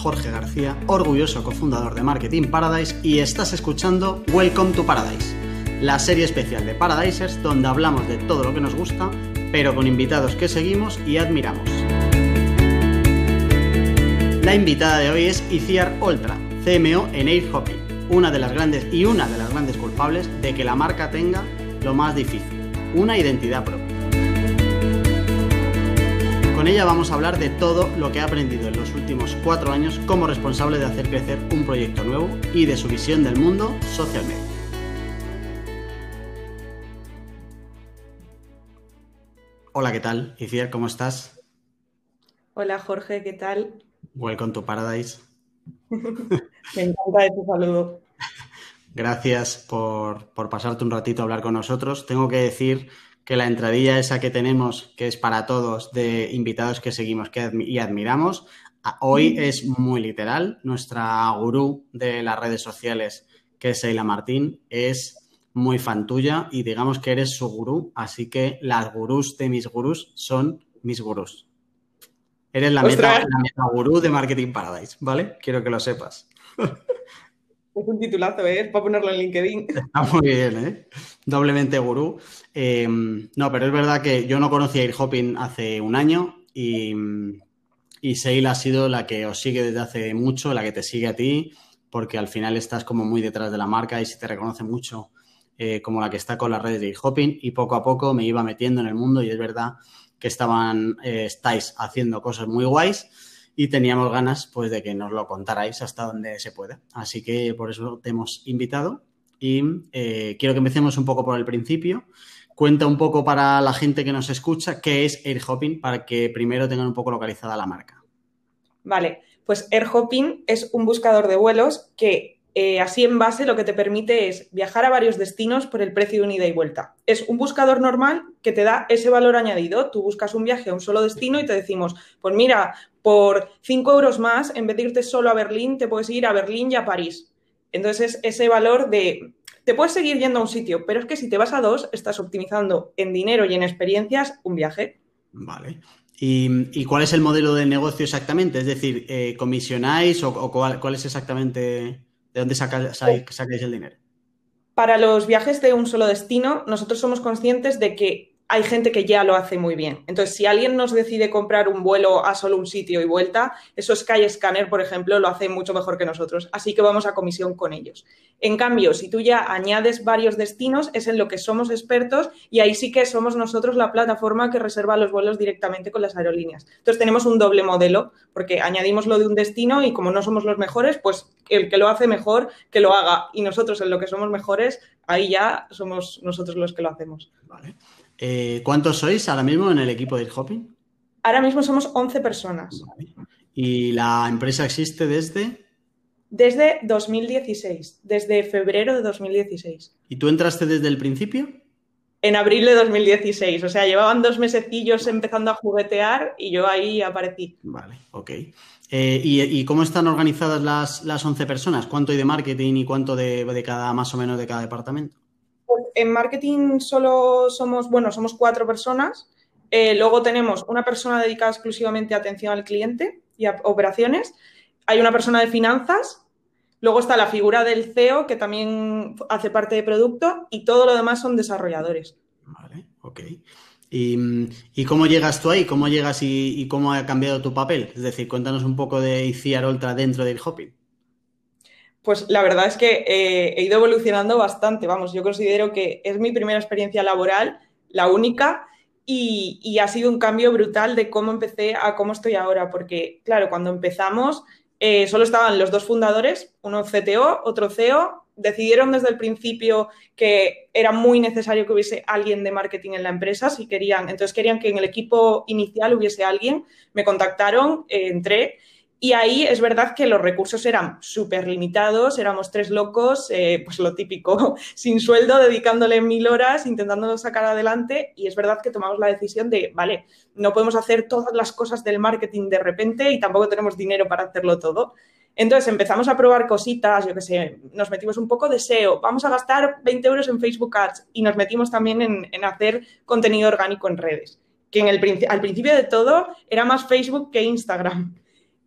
Jorge García, orgulloso cofundador de Marketing Paradise y estás escuchando Welcome to Paradise, la serie especial de Paradisers donde hablamos de todo lo que nos gusta, pero con invitados que seguimos y admiramos. La invitada de hoy es Iciar Oltra, CMO en Air Hopping, una de las grandes y una de las grandes culpables de que la marca tenga lo más difícil, una identidad propia. Con ella vamos a hablar de todo lo que ha aprendido en los últimos cuatro años como responsable de hacer crecer un proyecto nuevo y de su visión del mundo social media. Hola, ¿qué tal? Iciar, ¿cómo estás? Hola, Jorge, ¿qué tal? Welcome to Paradise. Me encanta tu saludo. Gracias por, por pasarte un ratito a hablar con nosotros. Tengo que decir que la entradilla esa que tenemos, que es para todos, de invitados que seguimos y admiramos, hoy es muy literal. Nuestra gurú de las redes sociales, que es Seila Martín, es muy fan tuya y digamos que eres su gurú, así que las gurús de mis gurús son mis gurús. Eres la meta, la meta gurú de Marketing Paradise, ¿vale? Quiero que lo sepas. Es un titulazo, ¿eh? Para ponerlo en LinkedIn. Está muy bien, ¿eh? Doblemente gurú. Em, no, pero es verdad que yo no conocía Air Hopping hace un año y, y Seila ha sido la que os sigue desde hace mucho, la que te sigue a ti, porque al final estás como muy detrás de la marca y se te reconoce mucho eh, como la que está con las redes de Air Hopping y poco a poco me iba metiendo en el mundo y es verdad que estaban, eh, estáis haciendo cosas muy guays y teníamos ganas pues de que nos lo contarais hasta donde se pueda. Así que por eso te hemos invitado y eh, quiero que empecemos un poco por el principio. Cuenta un poco para la gente que nos escucha qué es Air Hopping para que primero tengan un poco localizada la marca. Vale, pues Air Hopping es un buscador de vuelos que eh, así en base lo que te permite es viajar a varios destinos por el precio de un ida y vuelta. Es un buscador normal que te da ese valor añadido. Tú buscas un viaje a un solo destino y te decimos, pues mira, por 5 euros más, en vez de irte solo a Berlín, te puedes ir a Berlín y a París. Entonces, ese valor de, te puedes seguir yendo a un sitio, pero es que si te vas a dos, estás optimizando en dinero y en experiencias un viaje. Vale. ¿Y, cuál es el modelo de negocio exactamente? Es decir, eh, ¿comisionáis o, cuál, es exactamente ¿De dónde sacáis el dinero? Para los viajes de un solo destino, nosotros somos conscientes de que hay gente que ya lo hace muy bien. Entonces, si alguien nos decide comprar un vuelo a solo un sitio y vuelta, eso Skyscanner, por ejemplo, lo hace mucho mejor que nosotros. Así que vamos a comisión con ellos. En cambio, si tú ya añades varios destinos, es en lo que somos expertos y ahí sí que somos nosotros la plataforma que reserva los vuelos directamente con las aerolíneas. Entonces, tenemos un doble modelo porque añadimos lo de un destino y como no somos los mejores, pues el que lo hace mejor, que lo haga. Y nosotros en lo que somos mejores, ahí ya somos nosotros los que lo hacemos. Vale. Eh, ¿Cuántos sois ahora mismo en el equipo de Hopping? Ahora mismo somos 11 personas. ¿Y la empresa existe desde? Desde 2016, desde febrero de 2016. ¿Y tú entraste desde el principio? En abril de 2016, o sea, llevaban dos mesecillos empezando a juguetear y yo ahí aparecí. Vale, ok. Eh, ¿y, cómo están organizadas las, las 11 personas? ¿Cuánto hay de marketing y cuánto de, de cada, más o menos, de cada departamento? En marketing solo somos, bueno, somos cuatro personas. Eh, luego tenemos una persona dedicada exclusivamente a atención al cliente y a operaciones. Hay una persona de finanzas. Luego está la figura del CEO, que también hace parte de producto, y todo lo demás son desarrolladores. Vale, ok. ¿Y, cómo llegas tú ahí? ¿Cómo llegas y, cómo ha cambiado tu papel? Es decir, cuéntanos un poco de ICIAR Ultra dentro del Hopping. Pues la verdad es que eh, he ido evolucionando bastante. Vamos, yo considero que es mi primera experiencia laboral, la única, y, ha sido un cambio brutal de cómo empecé a cómo estoy ahora. Porque, claro, cuando empezamos, eh, solo estaban los dos fundadores, uno CTO, otro CEO. Decidieron desde el principio que era muy necesario que hubiese alguien de marketing en la empresa, si querían. Entonces querían que en el equipo inicial hubiese alguien. Me contactaron, eh, entré y ahí es verdad que los recursos eran súper limitados, éramos tres locos, eh, pues lo típico, sin sueldo, dedicándole mil horas, intentándolo sacar adelante. Y es verdad que tomamos la decisión de, vale, no podemos hacer todas las cosas del marketing de repente y tampoco tenemos dinero para hacerlo todo. Entonces empezamos a probar cositas, yo qué sé, nos metimos un poco de SEO, vamos a gastar 20 euros en Facebook Ads y nos metimos también en, hacer contenido orgánico en redes, que en el, al principio de todo era más Facebook que Instagram.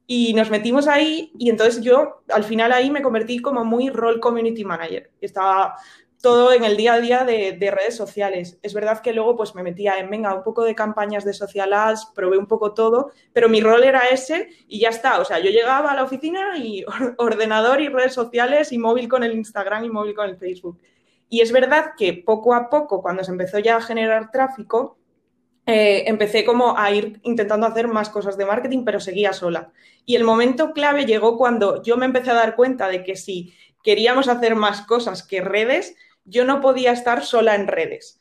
Y nos metimos ahí y entonces yo al final ahí me convertí como muy role community manager. Estaba todo en el día a día de, redes sociales. Es verdad que luego pues me metía en, venga, un poco de campañas de social ads, probé un poco todo, pero mi rol era ese y ya está. O sea, yo llegaba a la oficina y ordenador y redes sociales y móvil con el Instagram y móvil con el Facebook. Y es verdad que poco a poco, cuando se empezó ya a generar tráfico, eh, empecé como a ir intentando hacer más cosas de marketing, pero seguía sola. Y el momento clave llegó cuando yo me empecé a dar cuenta de que si queríamos hacer más cosas que redes, yo no podía estar sola en redes.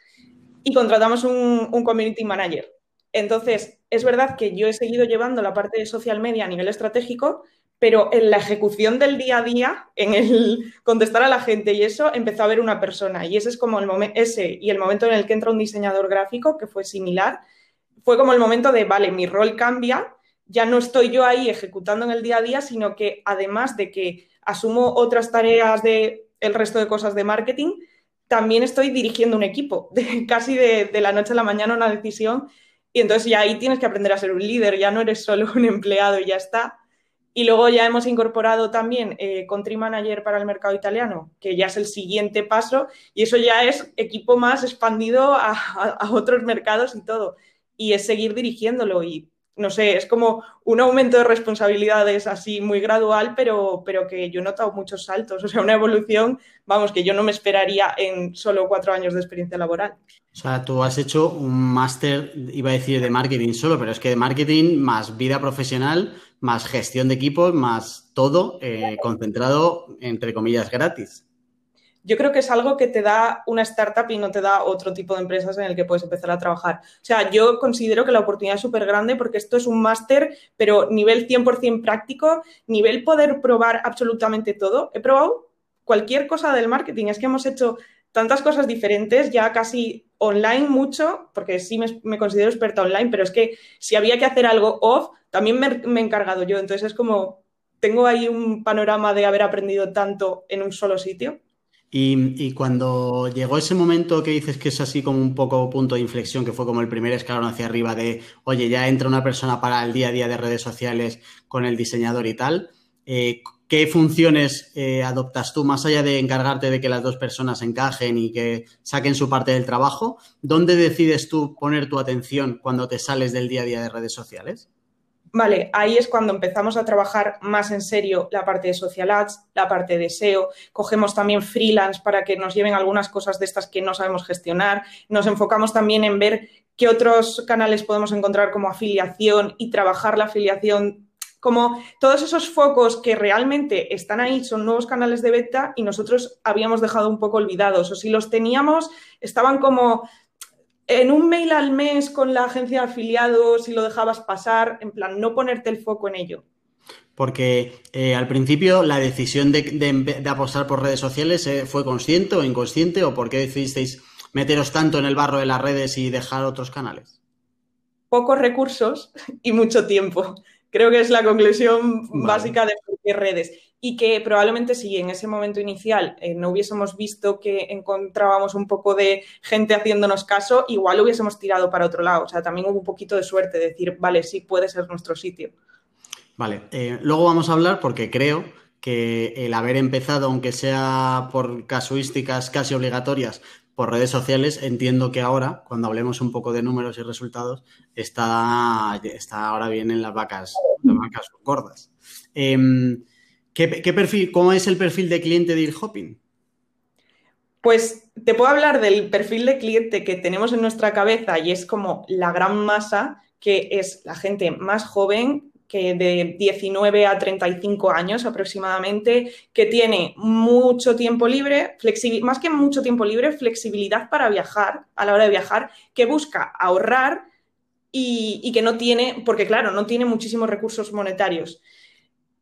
Y contratamos un, community manager. Entonces, es verdad que yo he seguido llevando la parte de social media a nivel estratégico, pero en la ejecución del día a día, en el contestar a la gente y eso, empezó a haber una persona. Y ese es como el momento, ese y el momento en el que entra un diseñador gráfico, que fue similar, fue como el momento de, vale, mi rol cambia, ya no estoy yo ahí ejecutando en el día a día, sino que además de que asumo otras tareas de el resto de cosas de marketing, también estoy dirigiendo un equipo, casi de, la noche a la mañana una decisión. Y entonces ya ahí tienes que aprender a ser un líder, ya no eres solo un empleado y ya está. Y luego ya hemos incorporado también eh, Country Manager para el mercado italiano, que ya es el siguiente paso, y eso ya es equipo más expandido a, a otros mercados y todo. Y es seguir dirigiéndolo. Y no sé, es como un aumento de responsabilidades así muy gradual, pero, pero que yo he notado muchos saltos, o sea, una evolución, vamos, que yo no me esperaría en solo cuatro años de experiencia laboral. O sea, tú has hecho un máster, iba a decir de marketing solo, pero es que de marketing más vida profesional, más gestión de equipos, más todo eh, concentrado, entre comillas, gratis yo creo que es algo que te da una startup y no te da otro tipo de empresas en el que puedes empezar a trabajar. O sea, yo considero que la oportunidad es súper grande porque esto es un máster, pero nivel 100% práctico, nivel poder probar absolutamente todo. He probado cualquier cosa del marketing. Es que hemos hecho tantas cosas diferentes, ya casi online mucho, porque sí me, considero experta online, pero es que si había que hacer algo off, también me, he encargado yo. Entonces es como, tengo ahí un panorama de haber aprendido tanto en un solo sitio. Y, cuando llegó ese momento que dices que es así como un poco punto de inflexión, que fue como el primer escalón hacia arriba de, oye, ya entra una persona para el día a día de redes sociales con el diseñador y tal, eh, ¿qué funciones eh, adoptas tú más allá de encargarte de que las dos personas encajen y que saquen su parte del trabajo? ¿Dónde decides tú poner tu atención cuando te sales del día a día de redes sociales? Vale, ahí es cuando empezamos a trabajar más en serio la parte de social ads, la parte de SEO. Cogemos también freelance para que nos lleven algunas cosas de estas que no sabemos gestionar. Nos enfocamos también en ver qué otros canales podemos encontrar como afiliación y trabajar la afiliación. Como todos esos focos que realmente están ahí son nuevos canales de beta y nosotros habíamos dejado un poco olvidados. O si los teníamos, estaban como en un mail al mes con la agencia de afiliados y lo dejabas pasar, en plan, no ponerte el foco en ello. Porque eh, al principio la decisión de, apostar por redes sociales eh, fue consciente o inconsciente o por qué decidisteis meteros tanto en el barro de las redes y dejar otros canales? Pocos recursos y mucho tiempo. Creo que es la conclusión básica de por qué redes y que probablemente si en ese momento inicial eh, no hubiésemos visto que encontrábamos un poco de gente haciéndonos caso, igual hubiésemos tirado para otro lado. O sea, también hubo un poquito de suerte de decir, vale, sí puede ser nuestro sitio. Vale, eh, luego vamos a hablar porque creo que el haber empezado, aunque sea por casuísticas casi obligatorias, por redes sociales, entiendo que ahora, cuando hablemos un poco de números y resultados, está, está ahora bien en las vacas, las vacas gordas. Em, ¿Qué, perfil, ¿Cómo es el perfil de cliente de IrHopping? Pues te puedo hablar del perfil de cliente que tenemos en nuestra cabeza y es como la gran masa, que es la gente más joven, que de 19 a 35 años aproximadamente, que tiene mucho tiempo libre, más que mucho tiempo libre, flexibilidad para viajar a la hora de viajar, que busca ahorrar y que no tiene, porque claro, no tiene muchísimos recursos monetarios.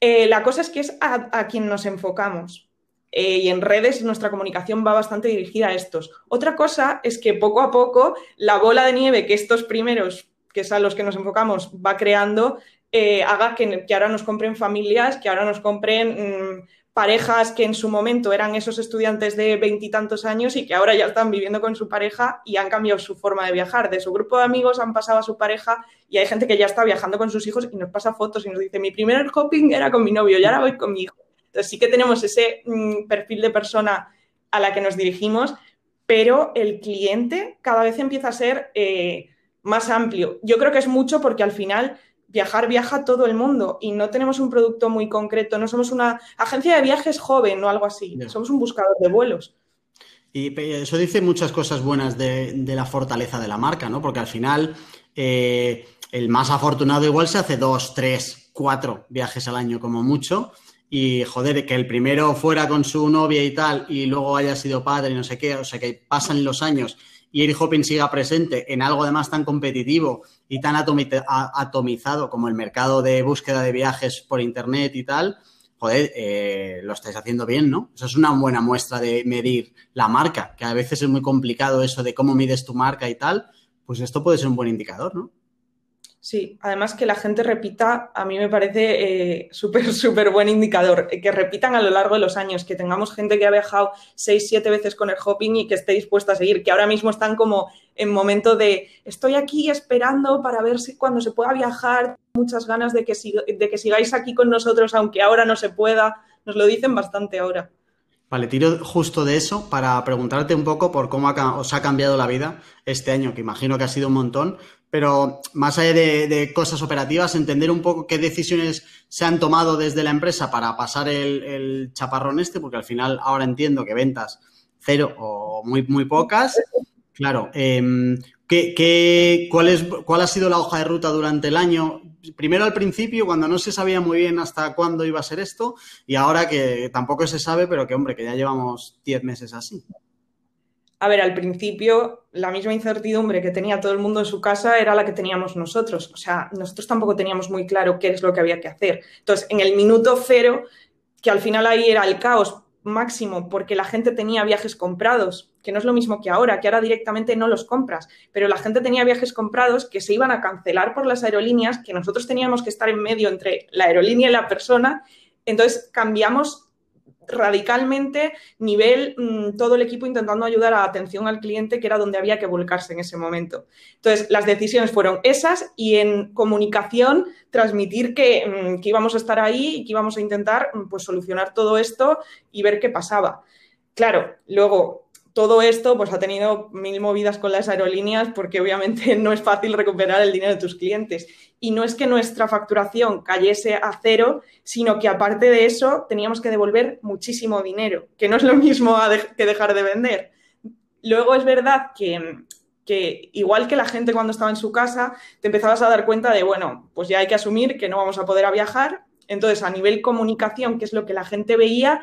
Eh, la cosa es que es a, quien nos enfocamos. Eh, y en redes nuestra comunicación va bastante dirigida a estos. Otra cosa es que poco a poco la bola de nieve que estos primeros, que es a los que nos enfocamos, va creando, eh, haga que, ahora nos compren familias, que ahora nos compren mm, parejas que en su momento eran esos estudiantes de veintitantos años y que ahora ya están viviendo con su pareja y han cambiado su forma de viajar. De su grupo de amigos han pasado a su pareja y hay gente que ya está viajando con sus hijos y nos pasa fotos y nos dice, mi primer hopping era con mi novio y ahora voy con mi hijo. Entonces sí que tenemos ese mm, perfil de persona a la que nos dirigimos, pero el cliente cada vez empieza a ser eh, más amplio. Yo creo que es mucho porque al final viajar viaja todo el mundo y no tenemos un producto muy concreto, no somos una agencia de viajes joven o algo así, somos un buscador de vuelos. Y eso dice muchas cosas buenas de, la fortaleza de la marca, ¿no? Porque al final eh, el más afortunado igual se hace dos, tres, cuatro viajes al año como mucho. Y joder, que el primero fuera con su novia y tal, y luego haya sido padre y no sé qué, o sea que pasan los años y Eric Hopping siga presente en algo además tan competitivo y tan atomizado como el mercado de búsqueda de viajes por internet y tal, joder, eh, lo estáis haciendo bien, ¿no? Eso es una buena muestra de medir la marca, que a veces es muy complicado eso de cómo mides tu marca y tal, pues esto puede ser un buen indicador, ¿no? Sí, además que la gente repita, a mí me parece eh, súper, súper buen indicador. Eh, que repitan a lo largo de los años, que tengamos gente que ha viajado seis, siete veces con el hopping y que esté dispuesta a seguir, que ahora mismo están como en momento de estoy aquí esperando para ver si cuando se pueda viajar, muchas ganas de que, de que sigáis aquí con nosotros, aunque ahora no se pueda. Nos lo dicen bastante ahora. Vale, tiro justo de eso para preguntarte un poco por cómo os ha cambiado la vida este año, que imagino que ha sido un montón, pero más allá de, cosas operativas, entender un poco qué decisiones se han tomado desde la empresa para pasar el, chaparrón este, porque al final ahora entiendo que ventas cero o muy, muy pocas. Claro, em, ¿qué, cuál, es, ¿cuál ha sido la hoja de ruta durante el año? Primero al principio, cuando no se sabía muy bien hasta cuándo iba a ser esto, y ahora que tampoco se sabe, pero que hombre, que ya llevamos 10 meses así. A ver, al principio la misma incertidumbre que tenía todo el mundo en su casa era la que teníamos nosotros. O sea, nosotros tampoco teníamos muy claro qué es lo que había que hacer. Entonces, en el minuto cero, que al final ahí era el caos máximo porque la gente tenía viajes comprados, que no es lo mismo que ahora, que ahora directamente no los compras, pero la gente tenía viajes comprados que se iban a cancelar por las aerolíneas, que nosotros teníamos que estar en medio entre la aerolínea y la persona. Entonces cambiamos radicalmente nivel mm, todo el equipo intentando ayudar a atención al cliente, que era donde había que volcarse en ese momento. Entonces, las decisiones fueron esas y en comunicación transmitir que, mm, que íbamos a estar ahí y que íbamos a intentar mm, pues, solucionar todo esto y ver qué pasaba. Claro, luego todo esto pues ha tenido mil movidas con las aerolíneas porque obviamente no es fácil recuperar el dinero de tus clientes. Y no es que nuestra facturación cayese a cero, sino que aparte de eso teníamos que devolver muchísimo dinero, que no es lo mismo que dejar de vender. Luego es verdad que, que igual que la gente cuando estaba en su casa, te empezabas a dar cuenta de, bueno, pues ya hay que asumir que no vamos a poder viajar. Entonces, a nivel comunicación, que es lo que la gente veía,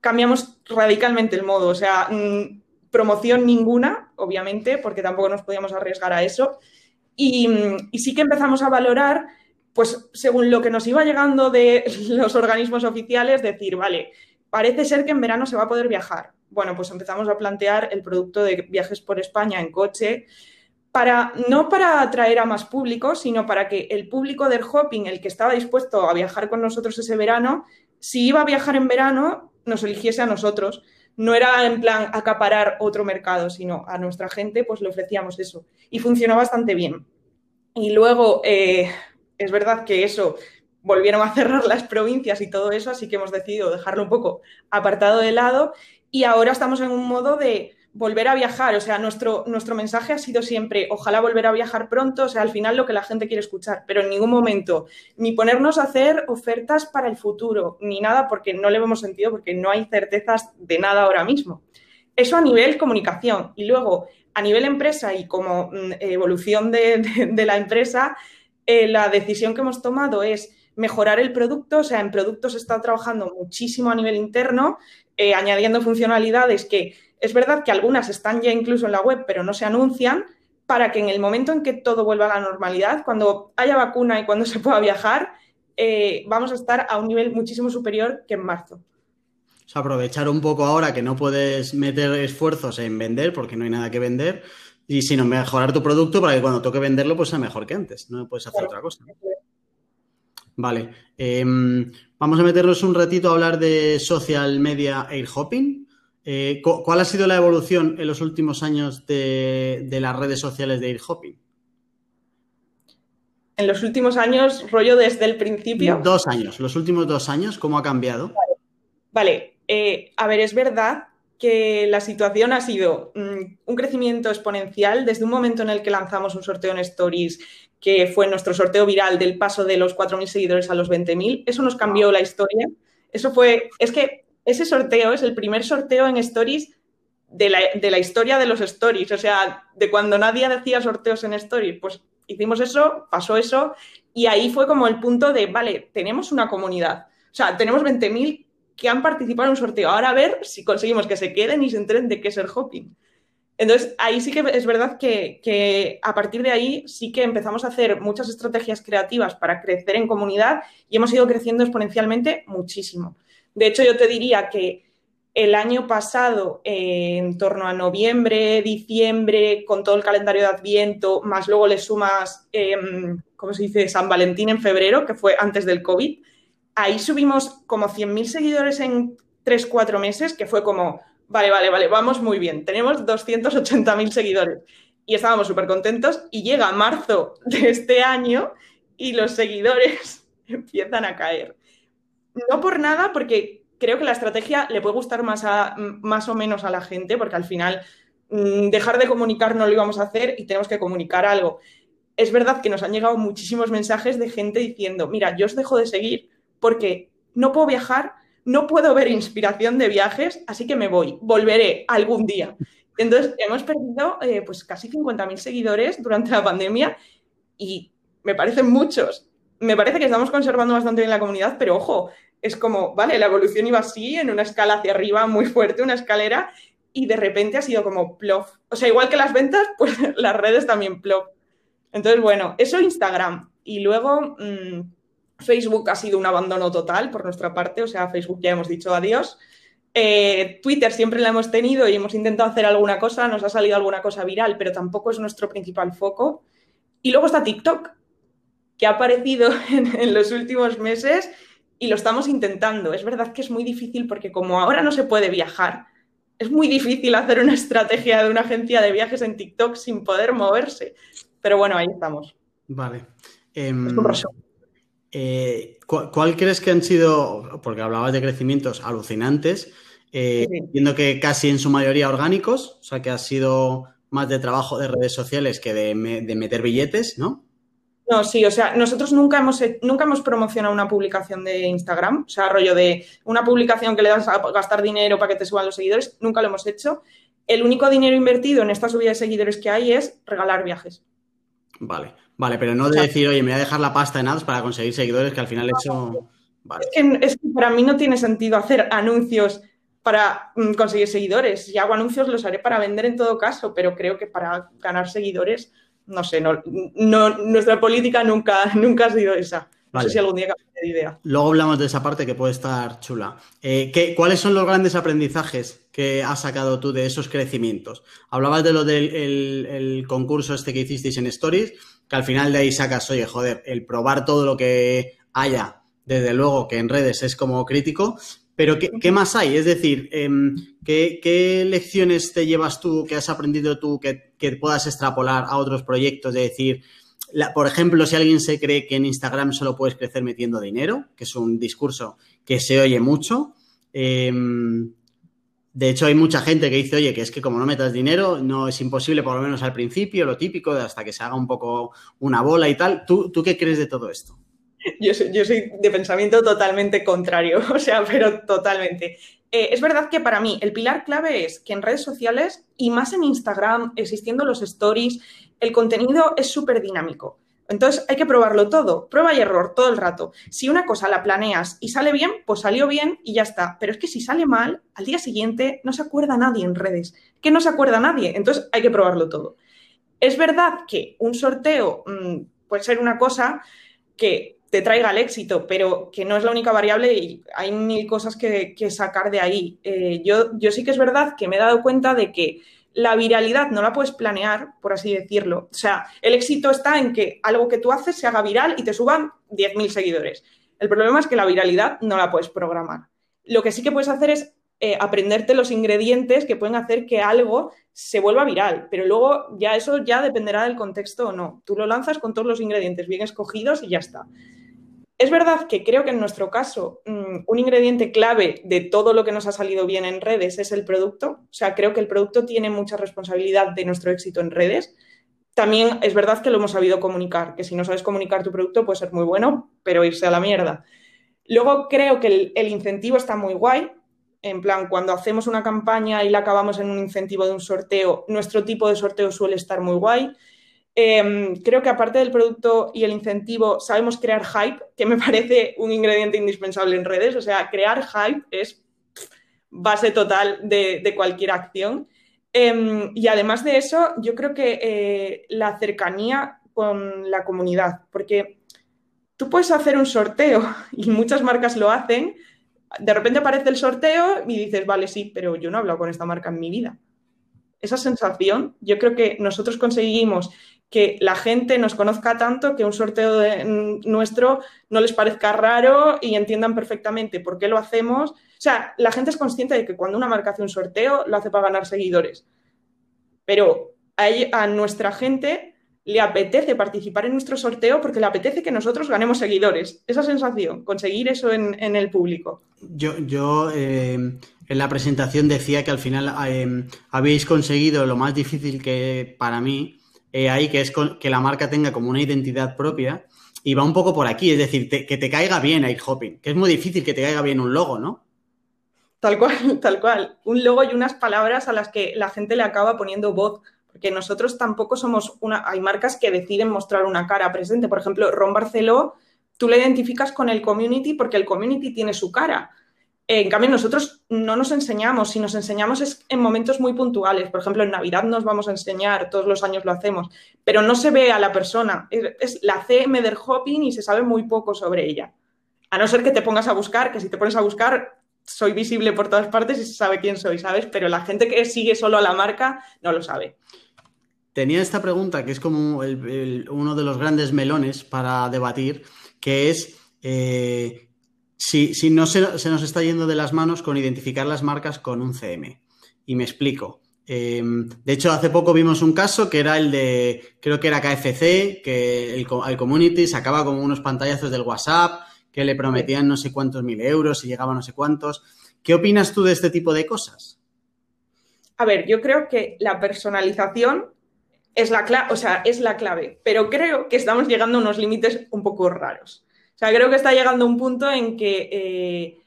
cambiamos radicalmente el modo. O sea, mm, promoción ninguna, obviamente, porque tampoco nos podíamos arriesgar a eso. Y, sí que empezamos a valorar, pues según lo que nos iba llegando de los organismos oficiales, decir, vale, parece ser que en verano se va a poder viajar. Bueno, pues empezamos a plantear el producto de viajes por España en coche, para, no para atraer a más público, sino para que el público del hopping, el que estaba dispuesto a viajar con nosotros ese verano, si iba a viajar en verano, nos eligiese a nosotros no era en plan acaparar otro mercado, sino a nuestra gente pues le ofrecíamos eso. Y funcionó bastante bien. Y luego, eh, es verdad que eso, volvieron a cerrar las provincias y todo eso, así que hemos decidido dejarlo un poco apartado de lado y ahora estamos en un modo de volver a viajar, o sea, nuestro, nuestro mensaje ha sido siempre, ojalá volver a viajar pronto, o sea, al final lo que la gente quiere escuchar, pero en ningún momento ni ponernos a hacer ofertas para el futuro, ni nada, porque no le hemos sentido, porque no hay certezas de nada ahora mismo. Eso a nivel comunicación. Y luego, a nivel empresa y como mm, evolución de, la empresa, eh, la decisión que hemos tomado es mejorar el producto, o sea, en productos está trabajando muchísimo a nivel interno, eh, añadiendo funcionalidades que es verdad que algunas están ya incluso en la web, pero no se anuncian para que en el momento en que todo vuelva a la normalidad, cuando haya vacuna y cuando se pueda viajar, eh, vamos a estar a un nivel muchísimo superior que en marzo. O sea, aprovechar un poco ahora que no puedes meter esfuerzos en vender porque no hay nada que vender y sino mejorar tu producto para que cuando toque venderlo pues sea mejor que antes, no puedes hacer otra cosa. Vale. Em, vamos a meternos un ratito a hablar de social media air hopping. Eh, ¿Cuál ha sido la evolución en los últimos años de, las redes sociales de air hopping? En los últimos años, rollo desde el principio. Dos años, los últimos dos años, ¿cómo ha cambiado? Vale, eh, a ver, es verdad que la situación ha sido mm, un crecimiento exponencial desde un momento en el que lanzamos un sorteo en Stories, que fue nuestro sorteo viral del paso de los 4.000 seguidores a los 20.000. Eso nos cambió la historia. Eso fue, es que ese sorteo es el primer sorteo en Stories de la, historia de los Stories, o sea, de cuando nadie decía sorteos en Stories. Pues hicimos eso, pasó eso, y ahí fue como el punto de, vale, tenemos una comunidad. O sea, tenemos 20.000 que han participado en un sorteo. Ahora a ver si conseguimos que se queden y se enteren de qué es el hopping. Entonces, ahí sí que es verdad que, a partir de ahí sí que empezamos a hacer muchas estrategias creativas para crecer en comunidad y hemos ido creciendo exponencialmente muchísimo. De hecho, yo te diría que el año pasado, eh, en torno a noviembre, diciembre, con todo el calendario de Adviento, más luego le sumas, em, ¿cómo se dice?, San Valentín en febrero, que fue antes del COVID, ahí subimos como 100.000 seguidores en 3-4 meses, que fue como, vale, vale, vale, vamos muy bien, tenemos 280.000 seguidores y estábamos súper contentos y llega marzo de este año y los seguidores empiezan a caer. No por nada, porque creo que la estrategia le puede gustar más, a, más o menos a la gente, porque al final mm, dejar de comunicar no lo íbamos a hacer y tenemos que comunicar algo. Es verdad que nos han llegado muchísimos mensajes de gente diciendo, mira, yo os dejo de seguir porque no puedo viajar, no puedo ver inspiración de viajes, así que me voy, volveré algún día. Entonces, hemos perdido eh, pues casi 50.000 seguidores durante la pandemia y me parecen muchos. Me parece que estamos conservando bastante bien la comunidad, pero ojo, es como, vale, la evolución iba así, en una escala hacia arriba muy fuerte, una escalera, y de repente ha sido como plof. O sea, igual que las ventas, pues las redes también plof. Entonces, bueno, eso Instagram. Y luego, mm, Facebook ha sido un abandono total por nuestra parte, o sea, Facebook ya hemos dicho adiós. Eh, Twitter siempre la hemos tenido y hemos intentado hacer alguna cosa, nos ha salido alguna cosa viral, pero tampoco es nuestro principal foco. Y luego está TikTok, que ha aparecido en, los últimos meses y lo estamos intentando. Es verdad que es muy difícil porque como ahora no se puede viajar, es muy difícil hacer una estrategia de una agencia de viajes en TikTok sin poder moverse. Pero bueno, ahí estamos. Vale. Em, eh, ¿cuál, crees que han sido, porque hablabas de crecimientos alucinantes, eh, viendo que casi en su mayoría orgánicos, o sea que ha sido más de trabajo de redes sociales que de, meter billetes, ¿no? No, sí, o sea, nosotros nunca hemos, nunca hemos promocionado una publicación de Instagram, o sea, rollo de una publicación que le das a gastar dinero para que te suban los seguidores, nunca lo hemos hecho. El único dinero invertido en esta subida de seguidores que hay es regalar viajes. Vale. Vale, pero no de decir, oye, me voy a dejar la pasta en ads para conseguir seguidores, que al final eso. Es, que, para mí no tiene sentido hacer anuncios para mm, conseguir seguidores. Si hago anuncios los haré para vender en todo caso, pero creo que para ganar seguidores, no sé, no, nuestra política nunca, nunca ha sido esa. No sé si algún día cambiaré de idea. Luego hablamos de esa parte que puede estar chula. Eh, ¿qué, ¿Cuáles son los grandes aprendizajes que has sacado tú de esos crecimientos? Hablabas de lo del el concurso este que hicisteis en Stories que al final de ahí sacas, oye, joder, el probar todo lo que haya, desde luego que en redes es como crítico, pero ¿qué, más hay? Es decir, em, ¿qué, lecciones te llevas tú, que has aprendido tú, que, puedas extrapolar a otros proyectos? De decir, por ejemplo, si alguien se cree que en Instagram solo puedes crecer metiendo dinero, que es un discurso que se oye mucho, eh, de hecho, hay mucha gente que dice, oye, que es que como no metas dinero, no es imposible, por lo menos al principio, lo típico, hasta que se haga un poco una bola y tal. ¿Tú, tú qué crees de todo esto? Yo soy, yo soy de pensamiento totalmente contrario, o sea, pero totalmente. Eh, es verdad que para mí el pilar clave es que en redes sociales y más en Instagram, existiendo los stories, el contenido es súper dinámico. Entonces hay que probarlo todo, prueba y error todo el rato. Si una cosa la planeas y sale bien, pues salió bien y ya está. Pero es que si sale mal, al día siguiente no se acuerda nadie en redes. Que no se acuerda nadie. Entonces hay que probarlo todo. Es verdad que un sorteo mm, puede ser una cosa que te traiga el éxito, pero que no es la única variable y hay mil cosas que, sacar de ahí. Eh, yo, yo sí que es verdad que me he dado cuenta de que la viralidad no la puedes planear, por así decirlo. O sea, el éxito está en que algo que tú haces se haga viral y te suban 10.000 seguidores. El problema es que la viralidad no la puedes programar. Lo que sí que puedes hacer es eh, aprenderte los ingredientes que pueden hacer que algo se vuelva viral, pero luego ya eso ya dependerá del contexto o no. Tú lo lanzas con todos los ingredientes bien escogidos y ya está. Es verdad que creo que en nuestro caso mm, un ingrediente clave de todo lo que nos ha salido bien en redes es el producto. O sea, creo que el producto tiene mucha responsabilidad de nuestro éxito en redes. También es verdad que lo hemos sabido comunicar, que si no sabes comunicar tu producto puede ser muy bueno, pero irse a la mierda. Luego creo que el, el incentivo está muy guay. En plan, cuando hacemos una campaña y la acabamos en un incentivo de un sorteo, nuestro tipo de sorteo suele estar muy guay. Em, creo que aparte del producto y el incentivo, sabemos crear hype, que me parece un ingrediente indispensable en redes. O sea, crear hype es base total de, cualquier acción. Em, y además de eso, yo creo que eh, la cercanía con la comunidad, porque tú puedes hacer un sorteo y muchas marcas lo hacen. De repente aparece el sorteo y dices, vale, sí, pero yo no he hablado con esta marca en mi vida. Esa sensación, yo creo que nosotros conseguimos que la gente nos conozca tanto que un sorteo nuestro no les parezca raro y entiendan perfectamente por qué lo hacemos. O sea, la gente es consciente de que cuando una marca hace un sorteo lo hace para ganar seguidores. Pero a, nuestra gente le apetece participar en nuestro sorteo porque le apetece que nosotros ganemos seguidores. Esa sensación, conseguir eso en, el público. Yo, yo eh, en la presentación decía que al final eh, habéis conseguido lo más difícil que para mí, eh, ahí, que es que la marca tenga como una identidad propia. Y va un poco por aquí, es decir, que te caiga bien Air Hopping, que es muy difícil que te caiga bien un logo, ¿no? Tal cual, tal cual. Un logo y unas palabras a las que la gente le acaba poniendo voz, porque nosotros tampoco somos una. Hay marcas que deciden mostrar una cara presente. Por ejemplo, Ron Barceló, tú le identificas con el community porque el community tiene su cara. En cambio, nosotros no nos enseñamos, si nos enseñamos es en momentos muy puntuales. Por ejemplo, en Navidad nos vamos a enseñar, todos los años lo hacemos, pero no se ve a la persona. Es, la CM del hopping y se sabe muy poco sobre ella. A no ser que te pongas a buscar, que si te pones a buscar, soy visible por todas partes y se sabe quién soy, ¿sabes? Pero la gente que sigue solo a la marca no lo sabe. Tenía esta pregunta que es como uno de los grandes melones para debatir, que es eh, si, no se, nos está yendo de las manos con identificar las marcas con un CM. Y me explico. Em, de hecho, hace poco vimos un caso que era el de, creo que era KFC, que el, community sacaba como unos pantallazos del WhatsApp, que le prometían no sé cuántos mil euros y llegaba no sé cuántos. ¿Qué opinas tú de este tipo de cosas? A ver, yo creo que la personalización es la, clave, o sea, es la clave, pero creo que estamos llegando a unos límites un poco raros. O sea, creo que está llegando a un punto en que eh,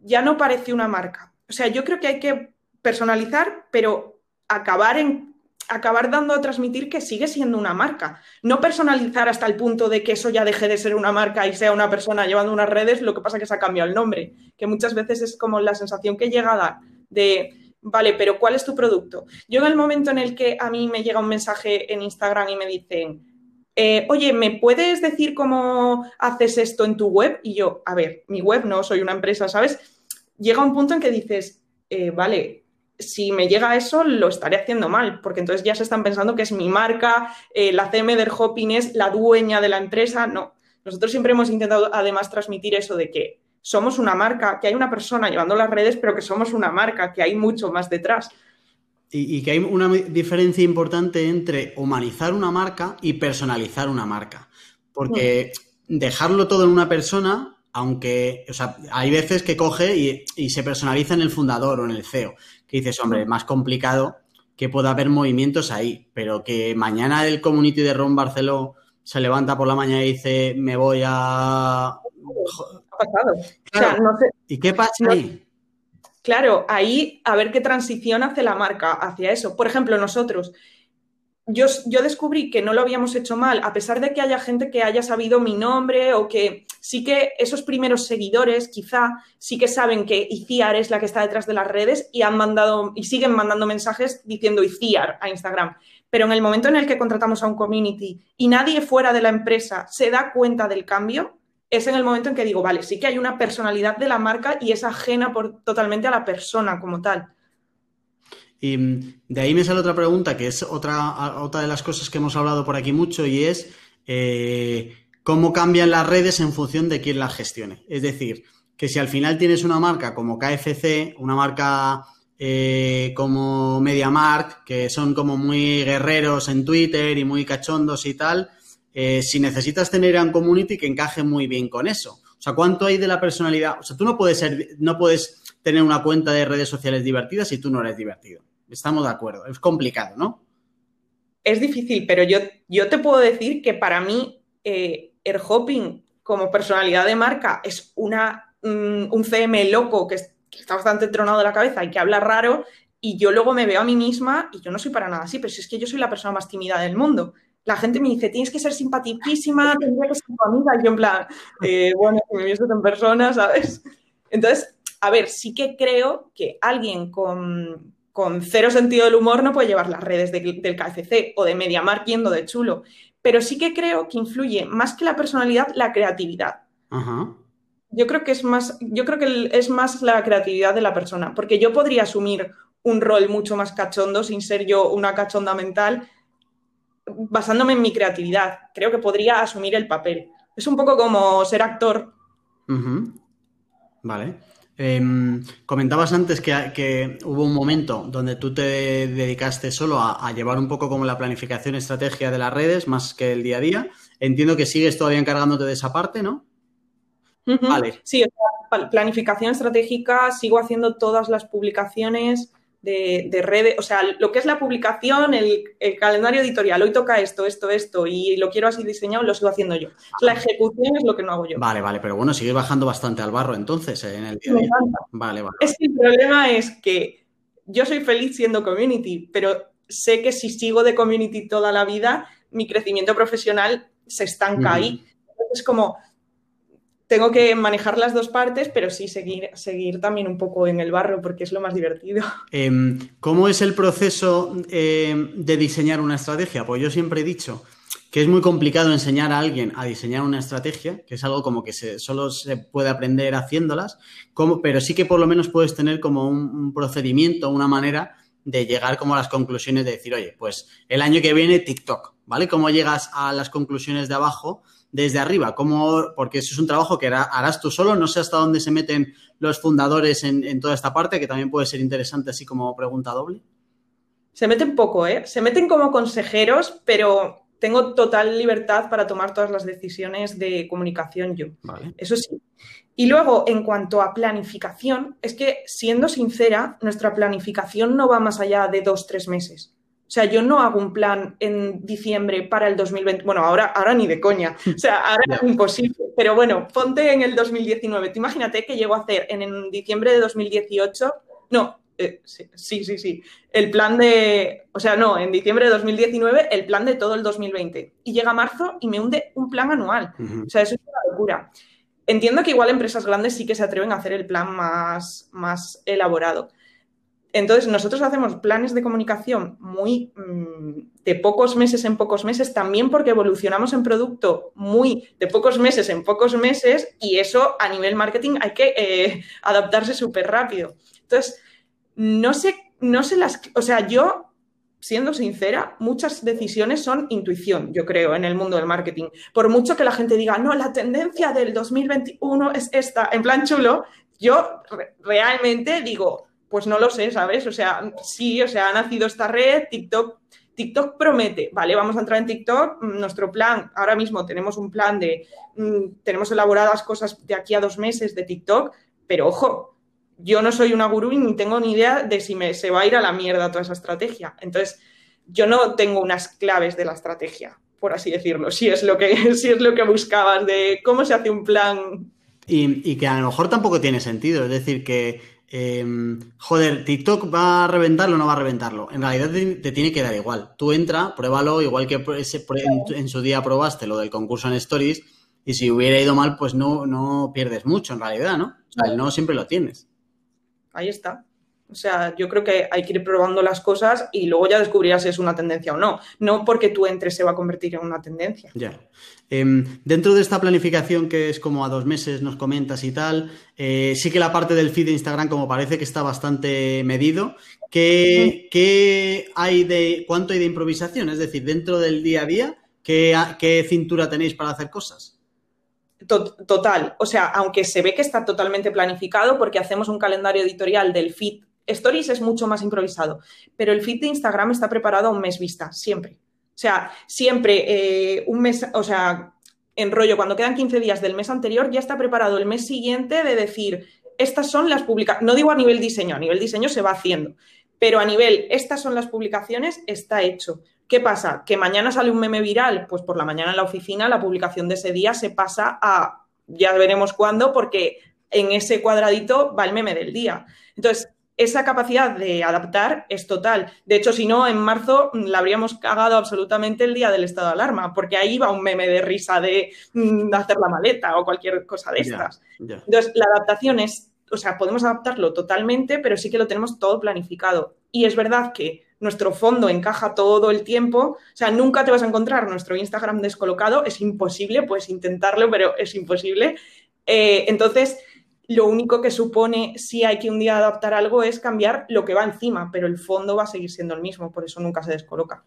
ya no parece una marca. O sea, yo creo que hay que personalizar, pero acabar en acabar dando a transmitir que sigue siendo una marca. No personalizar hasta el punto de que eso ya deje de ser una marca y sea una persona llevando unas redes, lo que pasa es que se ha cambiado el nombre, que muchas veces es como la sensación que llega a dar de, vale, pero ¿cuál es tu producto? Yo en el momento en el que a mí me llega un mensaje en Instagram y me dicen, eh, oye, ¿me puedes decir cómo haces esto en tu web? Y yo, a ver, mi web no, soy una empresa, ¿sabes? Llega un punto en que dices, eh, vale, si me llega eso, lo estaré haciendo mal, porque entonces ya se están pensando que es mi marca, eh, la CM del Hopping es la dueña de la empresa. No, nosotros siempre hemos intentado además transmitir eso de que somos una marca, que hay una persona llevando las redes, pero que somos una marca, que hay mucho más detrás. Y, que hay una diferencia importante entre humanizar una marca y personalizar una marca. Porque dejarlo todo en una persona, aunque, o sea, hay veces que coge y, se personaliza en el fundador o en el CEO. Que dices, hombre, más complicado que pueda haber movimientos ahí, pero que mañana el community de Ron Barceló se levanta por la mañana y dice, me voy a... Pasado. ¿Y qué pasa ahí? Claro, ahí a ver qué transición hace la marca hacia eso. Por ejemplo, nosotros, yo, yo, descubrí que no lo habíamos hecho mal, a pesar de que haya gente que haya sabido mi nombre o que sí que esos primeros seguidores quizá sí que saben que ICIAR es la que está detrás de las redes y han mandado y siguen mandando mensajes diciendo ICIAR a Instagram. Pero en el momento en el que contratamos a un community y nadie fuera de la empresa se da cuenta del cambio, es en el momento en que digo, vale, sí que hay una personalidad de la marca y es ajena por, totalmente a la persona como tal. Y mm, de ahí me sale otra pregunta, que es otra, otra de las cosas que hemos hablado por aquí mucho, y es eh, cómo cambian las redes en función de quién las gestione. Es decir, que si al final tienes una marca como KFC, una marca eh, como MediaMark, que son como muy guerreros en Twitter y muy cachondos y tal, eh, si necesitas tener un community que encaje muy bien con eso. O sea, ¿cuánto hay de la personalidad? O sea, tú no puedes ser, no puedes tener una cuenta de redes sociales divertidas si tú no eres divertido. Estamos de acuerdo. Es complicado, ¿no? Es difícil, pero yo, yo te puedo decir que para mí eh, Hopping como personalidad de marca es una, mm, un CM loco que, está bastante tronado de la cabeza y que habla raro y yo luego me veo a mí misma y yo no soy para nada así, pero si es que yo soy la persona más tímida del mundo la gente me dice, tienes que ser simpaticísima, tendría que ser tu amiga. Y yo en plan, eh, bueno, si me viste en persona, ¿sabes? Entonces, a ver, sí que creo que alguien con, cero sentido del humor no puede llevar las redes del KFC o de MediaMark yendo de chulo. Pero sí que creo que influye más que la personalidad, la creatividad. Yo creo que es más, yo creo que es más la creatividad de la persona, porque yo podría asumir un rol mucho más cachondo sin ser yo una cachonda mental, basándome en mi creatividad. Creo que podría asumir el papel. Es un poco como ser actor. Vale. Em, comentabas antes que, hubo un momento donde tú te dedicaste solo a, llevar un poco como la planificación estrategia de las redes más que el día a día. Entiendo que sigues todavía encargándote de esa parte, ¿no? Vale. Sí, planificación estratégica, sigo haciendo todas las publicaciones, de, redes, o sea, lo que es la publicación, el, calendario editorial, hoy toca esto, esto, esto, y lo quiero así diseñado, lo sigo haciendo yo. La ejecución es lo que no hago yo. Vale, vale, pero bueno, sigue bajando bastante al barro entonces eh, en el día. Vale, vale. Es que el problema es que yo soy feliz siendo community, pero sé que si sigo de community toda la vida, mi crecimiento profesional se estanca ahí. Es como, tengo que manejar las dos partes, pero sí seguir, seguir también un poco en el barro porque es lo más divertido. Em, ¿Cómo es el proceso em, de diseñar una estrategia? Pues yo siempre he dicho que es muy complicado enseñar a alguien a diseñar una estrategia, que es algo como que se, solo se puede aprender haciéndolas, pero sí que por lo menos puedes tener como un procedimiento, una manera de llegar como a las conclusiones de decir, oye, pues el año que viene TikTok, ¿vale? ¿Cómo llegas a las conclusiones de abajo? Desde arriba? ¿Cómo, porque eso es un trabajo que harás tú solo, no sé hasta dónde se meten los fundadores en, toda esta parte, que también puede ser interesante así como pregunta doble. Se meten poco, ¿eh? Se meten como consejeros, pero tengo total libertad para tomar todas las decisiones de comunicación yo. Eso sí. Y luego, en cuanto a planificación, es que, siendo sincera, nuestra planificación no va más allá de dos, tres meses. O sea, yo no hago un plan en diciembre para el 2020. Bueno, ahora, ahora ni de coña. O sea, ahora es imposible. Pero bueno, ponte en el 2019. Tú imagínate que llego a hacer en, diciembre de 2018. No, eh, sí, sí, sí, El plan de. O sea, no, en diciembre de 2019, el plan de todo el 2020. Y llega marzo y me hunde un plan anual. O sea, eso es una locura. Entiendo que igual empresas grandes sí que se atreven a hacer el plan más, más elaborado. Entonces, nosotros hacemos planes de comunicación muy mm, de pocos meses en pocos meses, también porque evolucionamos en producto muy de pocos meses en pocos meses y eso a nivel marketing hay que eh, adaptarse súper rápido. Entonces, no sé, no sé las, o sea, yo, siendo sincera, muchas decisiones son intuición, yo creo, en el mundo del marketing. Por mucho que la gente diga, no, la tendencia del 2021 es esta, en plan chulo, yo realmente digo, pues no lo sé, ¿sabes? O sea, sí, o sea, ha nacido esta red, TikTok, TikTok promete, vale, vamos a entrar en TikTok, mm, nuestro plan, ahora mismo tenemos un plan de, mm, tenemos elaboradas cosas de aquí a dos meses de TikTok, pero ojo, yo no soy una gurú y ni tengo ni idea de si me, se va a ir a la mierda toda esa estrategia. Entonces, yo no tengo unas claves de la estrategia, por así decirlo, si es lo que, si es lo que buscabas de cómo se hace un plan. Y, y que a lo mejor tampoco tiene sentido, es decir, que Em, joder, TikTok va a reventarlo o no va a reventarlo. En realidad te, tiene que dar igual. Tú entra, pruébalo, igual que en, su día probaste lo del concurso en Stories, y si hubiera ido mal, pues no, no pierdes mucho en realidad, ¿no? O sea, el no siempre lo tienes. Ahí está. O sea, yo creo que hay que ir probando las cosas y luego ya descubrirás si es una tendencia o no. No porque tú entres se va a convertir en una tendencia. Ya. Em, dentro de esta planificación que es como a dos meses nos comentas y tal, eh, sí que la parte del feed de Instagram como parece que está bastante medido. ¿Qué, ¿qué, hay de, cuánto hay de improvisación? Es decir, dentro del día a día, ¿qué, qué cintura tenéis para hacer cosas? Total, o sea, aunque se ve que está totalmente planificado porque hacemos un calendario editorial del feed, Stories es mucho más improvisado, pero el feed de Instagram está preparado a un mes vista, siempre. O sea, siempre eh, un mes, o sea, en rollo, cuando quedan 15 días del mes anterior, ya está preparado el mes siguiente de decir, estas son las publicaciones, no digo a nivel diseño, a nivel diseño se va haciendo, pero a nivel, estas son las publicaciones, está hecho. ¿Qué pasa? Que mañana sale un meme viral, pues por la mañana en la oficina la publicación de ese día se pasa a, ya veremos cuándo, porque en ese cuadradito va el meme del día. Entonces, esa capacidad de adaptar es total. De hecho, si no, en marzo la habríamos cagado absolutamente el día del estado de alarma, porque ahí va un meme de risa de, mm, hacer la maleta o cualquier cosa de estas. Entonces, la adaptación es, o sea, podemos adaptarlo totalmente, pero sí que lo tenemos todo planificado. Y es verdad que nuestro fondo encaja todo el tiempo, o sea, nunca te vas a encontrar nuestro Instagram descolocado, es imposible, puedes intentarlo, pero es imposible. Eh, entonces, lo único que supone si hay que un día adaptar algo es cambiar lo que va encima, pero el fondo va a seguir siendo el mismo, por eso nunca se descoloca.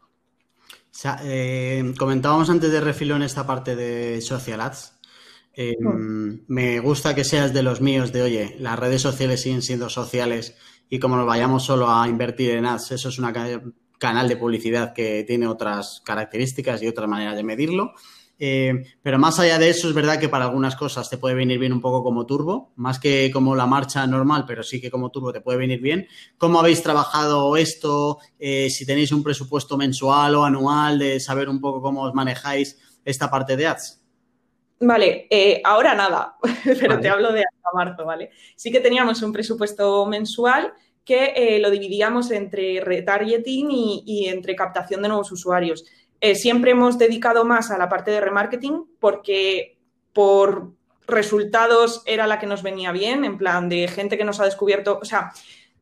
O sea, eh, comentábamos antes de refilón esta parte de social ads. Eh, hmm. Me gusta que seas de los míos de, oye, las redes sociales siguen siendo sociales y como nos vayamos solo a invertir en ads, eso es un canal de publicidad que tiene otras características y otras maneras de medirlo. Eh, pero más allá de eso, es verdad que para algunas cosas te puede venir bien un poco como turbo, más que como la marcha normal, pero sí que como turbo te puede venir bien. ¿Cómo habéis trabajado esto? Eh, si tenéis un presupuesto mensual o anual, de saber un poco cómo os manejáis esta parte de ads. Vale, eh, ahora nada, pero te hablo de hasta marzo, ¿vale? Sí que teníamos un presupuesto mensual que lo dividíamos entre retargeting y, entre captación de nuevos usuarios. Eh, siempre hemos dedicado más a la parte de remarketing porque por resultados era la que nos venía bien, en plan de gente que nos ha descubierto, o sea,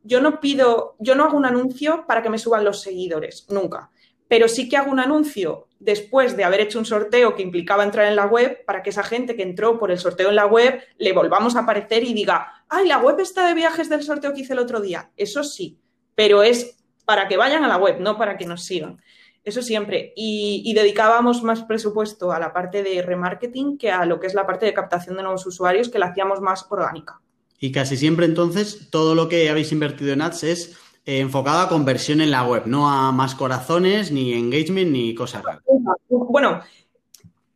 yo no pido, yo no hago un anuncio para que me suban los seguidores, nunca pero sí que hago un anuncio después de haber hecho un sorteo que implicaba entrar en la web para que esa gente que entró por el sorteo en la web le volvamos a aparecer y diga, ay, la web está de viajes del sorteo que hice el otro día. Eso sí, pero es para que vayan a la web, no para que nos sigan. Eso siempre. Y, dedicábamos más presupuesto a la parte de remarketing que a lo que es la parte de captación de nuevos usuarios, que la hacíamos más orgánica. Y casi siempre entonces todo lo que habéis invertido en ads es eh, enfocada a conversión en la web, no a más corazones, ni engagement, ni cosas raras. Bueno,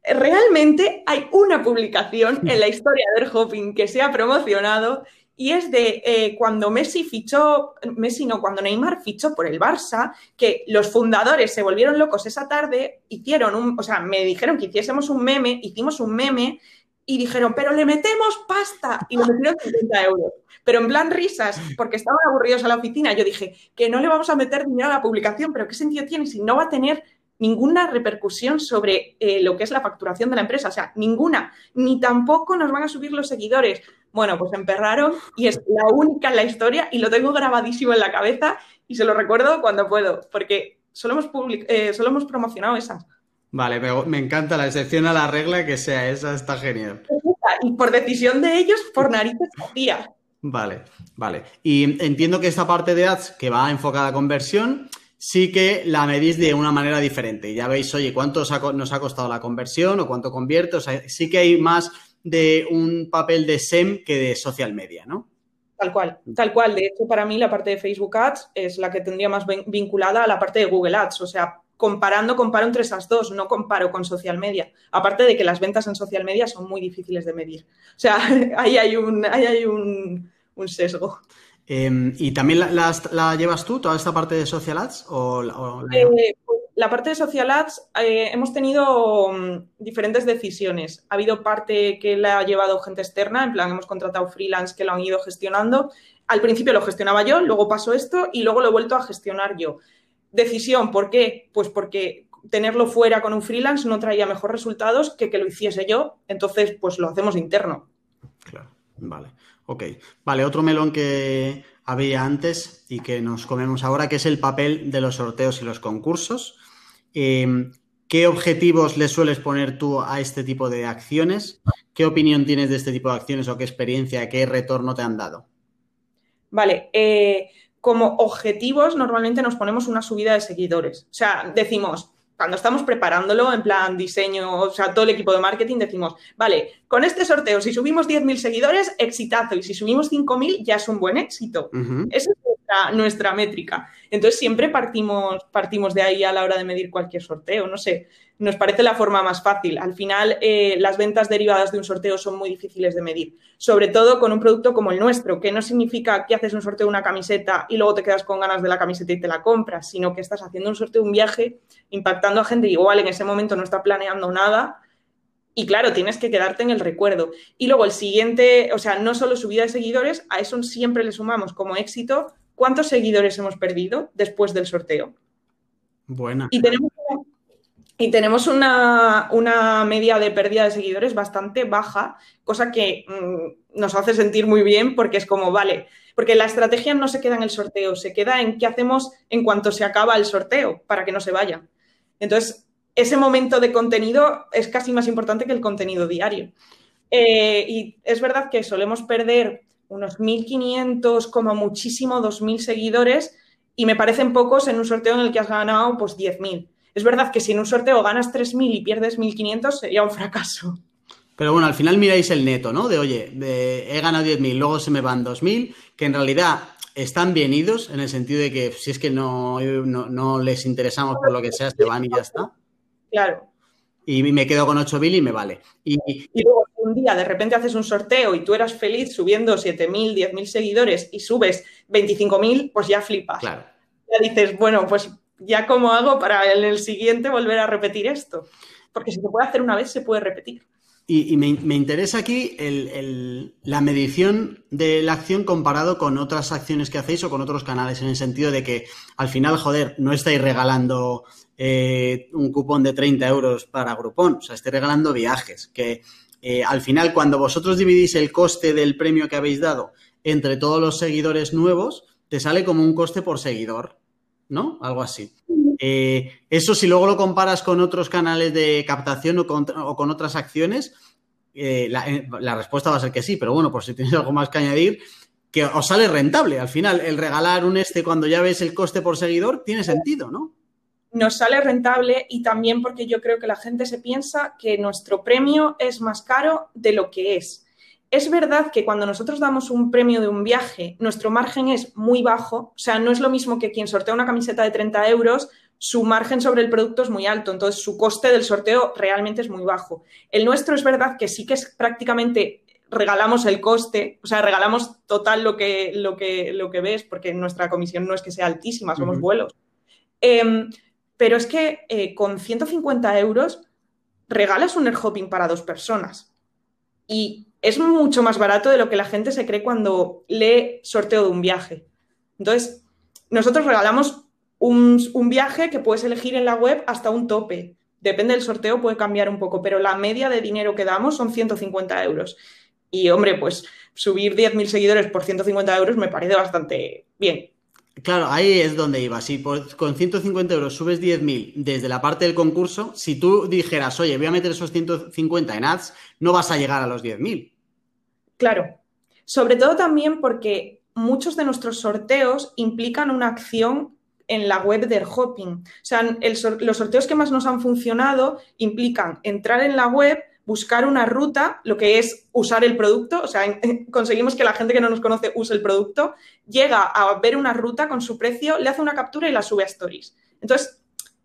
realmente hay una publicación en la historia del Hopping que se ha promocionado y es de eh, cuando Messi fichó, Messi no, cuando Neymar fichó por el Barça, que los fundadores se volvieron locos esa tarde, hicieron un, o sea, me dijeron que hiciésemos un meme, hicimos un meme y dijeron, pero le metemos pasta y le metieron 50 euros. Pero en plan risas, porque estaban aburridos a la oficina. Yo dije, que no le vamos a meter dinero a la publicación, pero ¿qué sentido tiene si no va a tener ninguna repercusión sobre eh, lo que es la facturación de la empresa? O sea, ninguna. Ni tampoco nos van a subir los seguidores. Bueno, pues emperraron y es la única en la historia y lo tengo grabadísimo en la cabeza y se lo recuerdo cuando puedo, porque solo hemos, eh, solo hemos promocionado esas. Vale, me, encanta la excepción a la regla que sea esa, está genial. Y por decisión de ellos, por narices día. Vale, vale. Y entiendo que esta parte de ads que va enfocada a conversión, sí que la medís de una manera diferente. Ya veis, oye, cuánto nos ha costado la conversión o cuánto convierte. O sea, sí que hay más de un papel de SEM que de social media, ¿no? Tal cual, tal cual. De hecho, para mí la parte de Facebook Ads es la que tendría más vinculada a la parte de Google Ads. O sea, comparando, comparo entre esas dos, no comparo con social media. Aparte de que las ventas en social media son muy difíciles de medir. O sea, ahí hay un, ahí hay un, sesgo. Em, ¿Y también la, llevas tú, toda esta parte de social ads? O, eh, la... parte de social ads eh, hemos tenido mm, diferentes decisiones. Ha habido parte que la ha llevado gente externa, en plan hemos contratado freelance que lo han ido gestionando. Al principio lo gestionaba yo, luego pasó esto y luego lo he vuelto a gestionar yo. Decisión, ¿por qué? Pues porque tenerlo fuera con un freelance no traía mejores resultados que que lo hiciese yo, entonces pues lo hacemos interno. Claro, vale. Ok, vale, otro melón que había antes y que nos comemos ahora, que es el papel de los sorteos y los concursos. Em, ¿Qué objetivos le sueles poner tú a este tipo de acciones? ¿Qué opinión tienes de este tipo de acciones o qué experiencia, qué retorno te han dado? Vale, eh, como objetivos normalmente nos ponemos una subida de seguidores. O sea, decimos, cuando estamos preparándolo en plan diseño, o sea, todo el equipo de marketing, decimos, vale, con este sorteo, si subimos 10.000 seguidores, exitazo, y si subimos 5.000, ya es un buen éxito. Esa es nuestra, métrica. Entonces, siempre partimos, partimos de ahí a la hora de medir cualquier sorteo. No sé, nos parece la forma más fácil. Al final, eh, las ventas derivadas de un sorteo son muy difíciles de medir, sobre todo con un producto como el nuestro, que no significa que haces un sorteo de una camiseta y luego te quedas con ganas de la camiseta y te la compras, sino que estás haciendo un sorteo de un viaje impactando a gente igual en ese momento no está planeando nada. Y claro, tienes que quedarte en el recuerdo. Y luego el siguiente, o sea, no solo subida de seguidores, a eso siempre le sumamos como éxito cuántos seguidores hemos perdido después del sorteo. Buena. Y tenemos y tenemos una, media de pérdida de seguidores bastante baja, cosa que mm, nos hace sentir muy bien porque es como, vale, porque la estrategia no se queda en el sorteo, se queda en qué hacemos en cuanto se acaba el sorteo para que no se vaya. Entonces, ese momento de contenido es casi más importante que el contenido diario. Eh, y es verdad que solemos perder unos 1.500, como muchísimo 2.000 seguidores y me parecen pocos en un sorteo en el que has ganado pues 10.000. Es verdad que si en un sorteo ganas 3.000 y pierdes 1.500 sería un fracaso. Pero bueno, al final miráis el neto, ¿no? De oye, he ganado 10.000, luego se me van 2.000, que en realidad están bien idos en el sentido de que si es que no, no, les interesamos por lo que sea, se van y ya está. Claro. Y me quedo con 8.000 y me vale. Y, y, luego un día de repente haces un sorteo y tú eras feliz subiendo 7.000, 10.000 seguidores y subes 25.000, pues ya flipas. Claro. Ya dices, bueno, pues ya cómo hago para en el siguiente volver a repetir esto. Porque si se puede hacer una vez, se puede repetir. Y, me, interesa aquí la medición de la acción comparado con otras acciones que hacéis o con otros canales, en el sentido de que al final, joder, no estáis regalando eh, un cupón de 30 euros para Groupon, o sea, estáis regalando viajes, que eh, al final cuando vosotros dividís el coste del premio que habéis dado entre todos los seguidores nuevos, te sale como un coste por seguidor. ¿no? Algo así. Eh, eso si luego lo comparas con otros canales de captación o con, otras acciones, eh, eh, la, respuesta va a ser que sí, pero bueno, por si tienes algo más que añadir, que os sale rentable. Al final, el regalar un este cuando ya ves el coste por seguidor tiene sentido, ¿no? Nos sale rentable y también porque yo creo que la gente se piensa que nuestro premio es más caro de lo que es. Es verdad que cuando nosotros damos un premio de un viaje, nuestro margen es muy bajo, o sea, no es lo mismo que quien sortea una camiseta de 30 euros, su margen sobre el producto es muy alto, entonces su coste del sorteo realmente es muy bajo. El nuestro es verdad que sí que es prácticamente regalamos el coste, o sea, regalamos total lo que, lo que, lo que ves, porque nuestra comisión no es que sea altísima, somos vuelos. Em, pero es que eh, con 150 euros regalas un air hopping para dos personas. Y es mucho más barato de lo que la gente se cree cuando lee sorteo de un viaje. Entonces, nosotros regalamos un, viaje que puedes elegir en la web hasta un tope. Depende del sorteo, puede cambiar un poco, pero la media de dinero que damos son 150 euros. Y hombre, pues subir 10.000 seguidores por 150 euros me parece bastante bien. Claro, ahí es donde iba. Si con 150 euros subes 10.000 desde la parte del concurso, si tú dijeras, oye, voy a meter esos 150 en ads, no vas a llegar a los 10.000. Claro. Sobre todo también porque muchos de nuestros sorteos implican una acción en la web del hopping. O sea, los sorteos que más nos han funcionado implican entrar en la web, buscar una ruta, lo que es usar el producto, o sea, conseguimos que la gente que no nos conoce use el producto, llega a ver una ruta con su precio, le hace una captura y la sube a Stories. Entonces,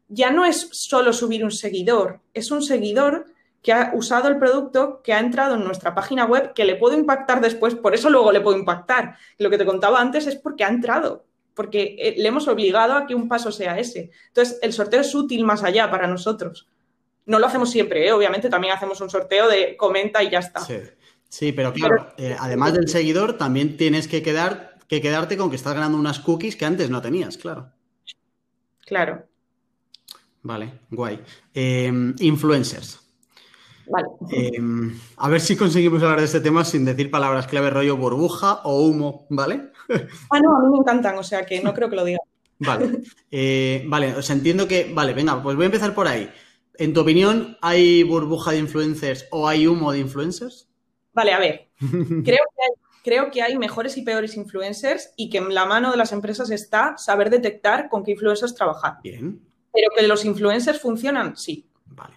ya no es solo subir un seguidor, es un seguidor que ha usado el producto, que ha entrado en nuestra página web, que le puedo impactar después, por eso luego le puedo impactar. Lo que te contaba antes es porque ha entrado, porque eh, le hemos obligado a que un paso sea ese. Entonces, el sorteo es útil más allá para nosotros. No lo hacemos siempre, ¿eh? obviamente también hacemos un sorteo de comenta y ya está. Sí, pero claro, eh, además del seguidor, también tienes que, quedar, que quedarte con que estás ganando unas cookies que antes no tenías, claro. Claro. Vale, guay. Em, influencers. Vale. Em, a ver si conseguimos hablar de este tema sin decir palabras clave rollo burbuja o humo, ¿vale? ah, no, a mí me encantan, o sea que no creo que lo diga. Vale, eh, vale, o sea, entiendo que, vale, venga, pues voy a empezar por ahí. En tu opinión, ¿hay burbuja de influencers o hay humo de influencers? Vale, a ver, creo que hay creo que hay mejores y peores influencers y que en la mano de las empresas está saber detectar con qué influencers trabajar. Bien. Pero que los influencers funcionan, sí. Vale.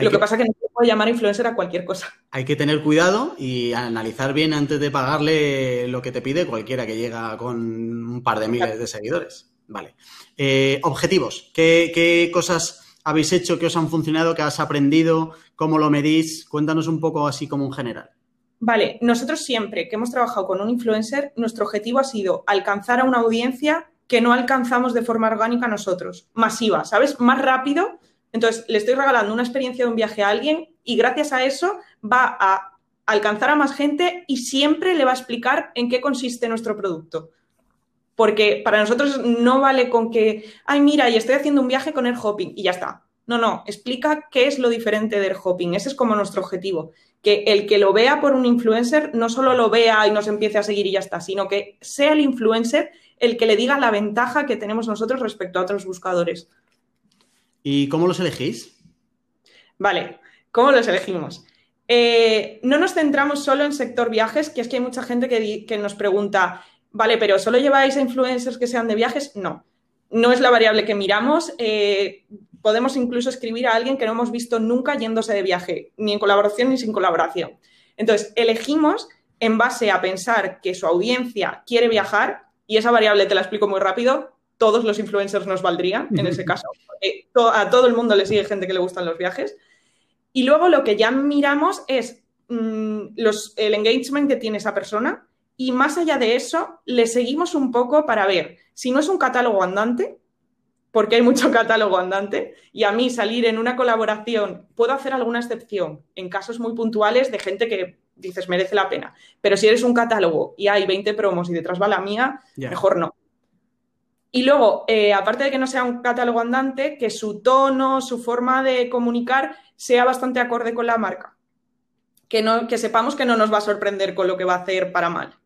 Lo que... pasa es que no se puede llamar influencer a cualquier cosa. Hay que tener cuidado y analizar bien antes de pagarle lo que te pide cualquiera que llega con un par de miles de seguidores. Vale. Eh, objetivos. ¿Qué, ¿Qué cosas habéis hecho que os han funcionado, que has aprendido? ¿Cómo lo medís? Cuéntanos un poco así como en general. Vale, nosotros siempre que hemos trabajado con un influencer, nuestro objetivo ha sido alcanzar a una audiencia que no alcanzamos de forma orgánica nosotros, masiva, ¿sabes? Más rápido. Entonces, le estoy regalando una experiencia de un viaje a alguien y gracias a eso va a alcanzar a más gente y siempre le va a explicar en qué consiste nuestro producto. Porque para nosotros no vale con que, ay, mira, y estoy haciendo un viaje con el hopping y ya está. No, no, explica qué es lo diferente del hopping. Ese es como nuestro objetivo. Que el que lo vea por un influencer no solo lo vea y nos empiece a seguir y ya está, sino que sea el influencer el que le diga la ventaja que tenemos nosotros respecto a otros buscadores. ¿Y cómo los elegís? Vale, ¿cómo los elegimos? Eh, no nos centramos solo en sector viajes, que es que hay mucha gente que, que nos pregunta, vale, pero ¿solo lleváis a influencers que sean de viajes? No no es la variable que miramos. Eh, podemos incluso escribir a alguien que no hemos visto nunca yéndose de viaje, ni en colaboración ni sin colaboración. Entonces, elegimos en base a pensar que su audiencia quiere viajar, y esa variable te la explico muy rápido, todos los influencers nos valdrían en ese caso, porque a todo el mundo le sigue gente que le gustan los viajes. Y luego lo que ya miramos es mm, el engagement que tiene esa persona, y más allá de eso, le seguimos un poco para ver si no es un catálogo andante, porque hay mucho catálogo andante, y a mí salir en una colaboración, puedo hacer alguna excepción en casos muy puntuales de gente que dices merece la pena. Pero si eres un catálogo y hay 20 promos y detrás va la mía, mejor no. Y luego, eh, aparte de que no sea un catálogo andante, que su tono, su forma de comunicar sea bastante acorde con la marca. Que, no, que sepamos que no nos va a sorprender con lo que va a hacer para mal.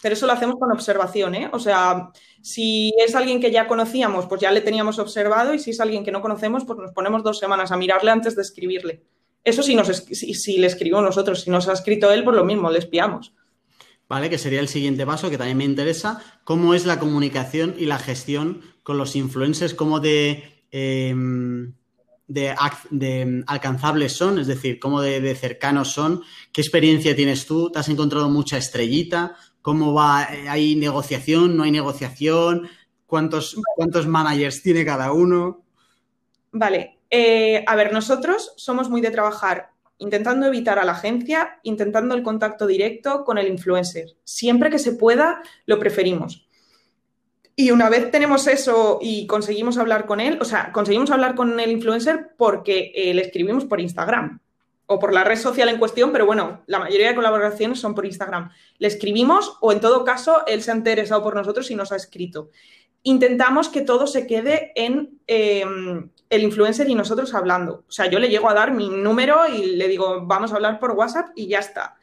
Pero eso lo hacemos con observación, ¿eh? O sea, si es alguien que ya conocíamos, pues ya le teníamos observado y si es alguien que no conocemos, pues nos ponemos dos semanas a mirarle antes de escribirle. Eso sí, nos, si, le escribimos nosotros, si nos ha escrito él, pues lo mismo, le espiamos. Vale, que sería el siguiente paso, que también me interesa. ¿Cómo es la comunicación y la gestión con los influencers? ¿Cómo de, em, alcanzables son? Es decir, ¿cómo de, de cercanos son? ¿Qué experiencia tienes tú? ¿Te has encontrado mucha estrellita? ¿Cómo va? ¿Hay negociación? ¿No hay negociación? ¿Cuántos, cuántos managers tiene cada uno? Vale. Eh, a ver, nosotros somos muy de trabajar intentando evitar a la agencia, intentando el contacto directo con el influencer. Siempre que se pueda, lo preferimos. Y una vez tenemos eso y conseguimos hablar con él, o sea, conseguimos hablar con el influencer porque eh, le escribimos por Instagram o por la red social en cuestión, pero bueno, la mayoría de colaboraciones son por Instagram. Le escribimos o en todo caso él se ha interesado por nosotros y nos ha escrito. Intentamos que todo se quede en em, el influencer y nosotros hablando. O sea, yo le llego a dar mi número y le digo, vamos a hablar por WhatsApp y ya está.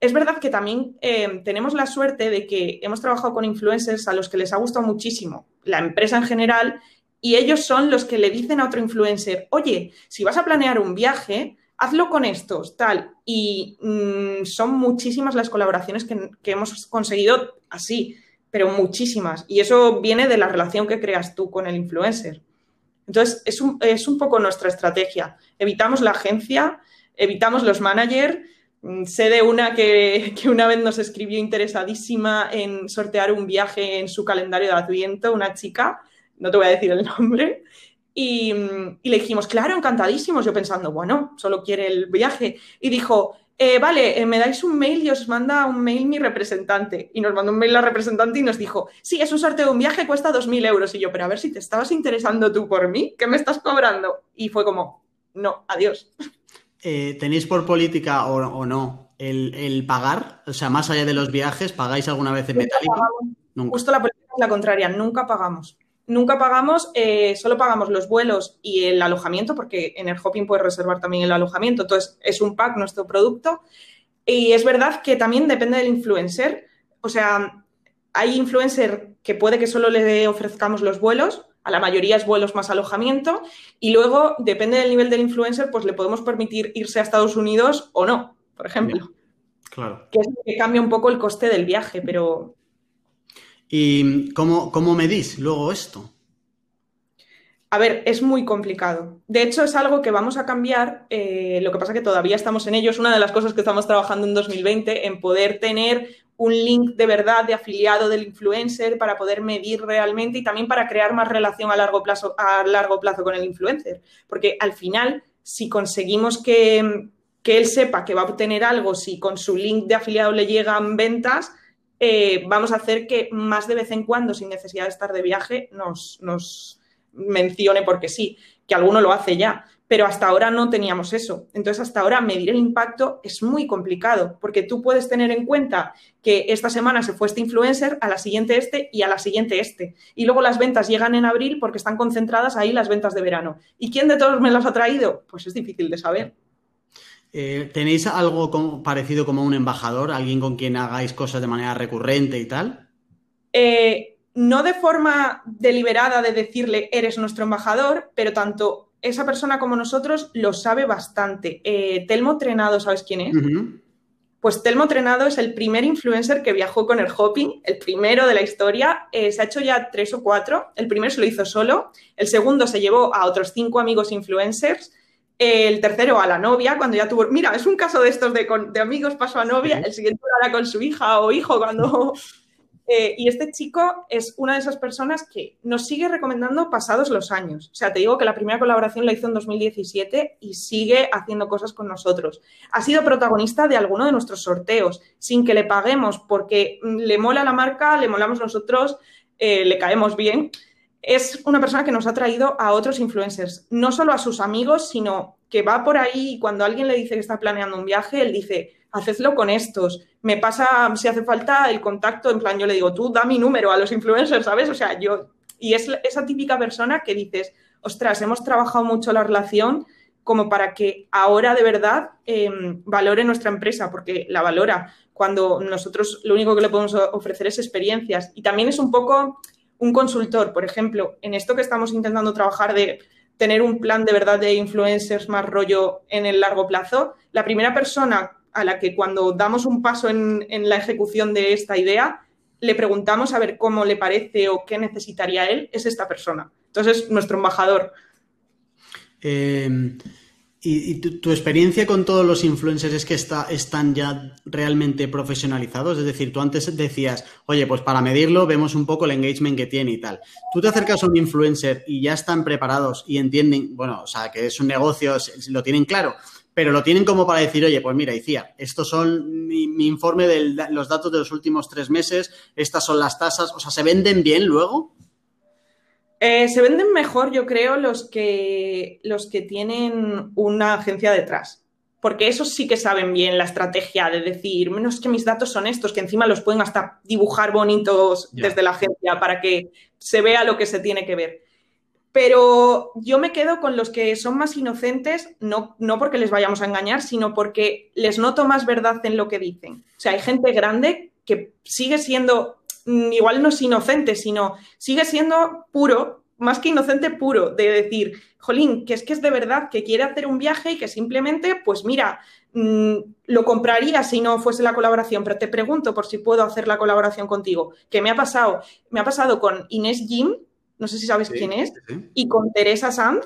Es verdad que también em, tenemos la suerte de que hemos trabajado con influencers a los que les ha gustado muchísimo la empresa en general y ellos son los que le dicen a otro influencer, oye, si vas a planear un viaje, hazlo con estos, tal. Y mm, son muchísimas las colaboraciones que, hemos conseguido así, pero muchísimas. Y eso viene de la relación que creas tú con el influencer. Entonces, es un, es un poco nuestra estrategia. Evitamos la agencia, evitamos los managers. Mm, sé de una que, que, una vez nos escribió interesadísima en sortear un viaje en su calendario de Adviento, una chica, no te voy a decir el nombre, y, le dijimos, claro, encantadísimos. Yo pensando, bueno, solo quiere el viaje. Y dijo, eh, vale, eh, me dais un mail y os manda un mail mi representante. Y nos mandó un mail la representante y nos dijo, sí, es un sorteo de un viaje, cuesta 2.000 euros. Y yo, pero a ver si te estabas interesando tú por mí, ¿qué me estás cobrando? Y fue como, no, adiós. Eh, ¿Tenéis por política o, no el, pagar? O sea, más allá de los viajes, ¿pagáis alguna vez en metálico? Justo la política es la contraria, nunca pagamos. Nunca pagamos, eh, solo pagamos los vuelos y el alojamiento, porque en el Hopping puedes reservar también el alojamiento, entonces es un pack nuestro producto. Y es verdad que también depende del influencer, o sea, hay influencer que puede que solo le ofrezcamos los vuelos, a la mayoría es vuelos más alojamiento, y luego, depende del nivel del influencer, pues le podemos permitir irse a Estados Unidos o no, por ejemplo. Claro. Que es lo que cambia un poco el coste del viaje, pero ¿Y cómo, cómo medís luego esto? A ver, es muy complicado. De hecho, es algo que vamos a cambiar. Eh, lo que pasa es que todavía estamos en ello. Es una de las cosas que estamos trabajando en 2020, en poder tener un link de verdad de afiliado del influencer para poder medir realmente y también para crear más relación a largo plazo, a largo plazo con el influencer. Porque al final, si conseguimos que, que él sepa que va a obtener algo, si con su link de afiliado le llegan ventas, eh, vamos a hacer que más de vez en cuando, sin necesidad de estar de viaje, nos, nos mencione porque sí, que alguno lo hace ya, pero hasta ahora no teníamos eso. Entonces, hasta ahora medir el impacto es muy complicado, porque tú puedes tener en cuenta que esta semana se fue este influencer, a la siguiente este y a la siguiente este. Y luego las ventas llegan en abril porque están concentradas ahí las ventas de verano. ¿Y quién de todos me las ha traído? Pues es difícil de saber. Eh, ¿Tenéis algo parecido como un embajador, alguien con quien hagáis cosas de manera recurrente y tal? Eh, no de forma deliberada de decirle eres nuestro embajador, pero tanto esa persona como nosotros lo sabe bastante. Eh, Telmo Trenado, ¿sabes quién es? Pues Telmo Trenado es el primer influencer que viajó con el hopping, el primero de la historia. se ha hecho ya tres o cuatro. El primero se lo hizo solo, el segundo se llevó a otros cinco amigos influencers el tercero a la novia, cuando ya tuvo. Mira, es un caso de estos de, de amigos pasó a novia, el siguiente era con su hija o hijo cuando. Eh, y este chico es una de esas personas que nos sigue recomendando pasados los años. O sea, te digo que la primera colaboración la hizo en 2017 y sigue haciendo cosas con nosotros. Ha sido protagonista de alguno de nuestros sorteos, sin que le paguemos, porque le mola la marca, le molamos nosotros, eh, le caemos bien es una persona que nos ha traído a otros influencers, no solo a sus amigos, sino que va por ahí y cuando alguien le dice que está planeando un viaje, él dice, hacedlo con estos, me pasa si hace falta el contacto, en plan yo le digo, tú da mi número a los influencers, ¿sabes? O sea, yo, y es esa típica persona que dices, ostras, hemos trabajado mucho la relación como para que ahora de verdad em, valore nuestra empresa, porque la valora cuando nosotros lo único que le podemos ofrecer es experiencias. Y también es un poco un consultor, por ejemplo, en esto que estamos intentando trabajar de tener un plan de verdad de influencers más rollo en el largo plazo, la primera persona a la que cuando damos un paso en, la ejecución de esta idea, le preguntamos a ver cómo le parece o qué necesitaría él, es esta persona. Entonces, nuestro embajador. Eh, ¿Y, tu, experiencia con todos los influencers es que está, están ya realmente profesionalizados? Es decir, tú antes decías, oye, pues para medirlo vemos un poco el engagement que tiene y tal. Tú te acercas a un influencer y ya están preparados y entienden, bueno, o sea, que es un negocio, lo tienen claro, pero lo tienen como para decir, oye, pues mira, decía, estos son mi, informe de los datos de los últimos tres meses, estas son las tasas, o sea, ¿se venden bien luego? Eh, se venden mejor, yo creo, los que, los que tienen una agencia detrás. Porque esos sí que saben bien la estrategia de decir, menos que mis datos son estos, que encima los pueden hasta dibujar bonitos desde la agencia para que se vea lo que se tiene que ver. Pero yo me quedo con los que son más inocentes, no, no porque les vayamos a engañar, sino porque les noto más verdad en lo que dicen. O sea, hay gente grande que sigue siendo igual no es inocente, sino sigue siendo puro, más que inocente puro, de decir, jolín, que es que es de verdad, que quiere hacer un viaje y que simplemente, pues mira, mm, lo compraría si no fuese la colaboración, pero te pregunto por si puedo hacer la colaboración contigo. ¿Qué me ha pasado? Me ha pasado con Inés Jim, no sé si sabes quién es, y con Teresa Sand.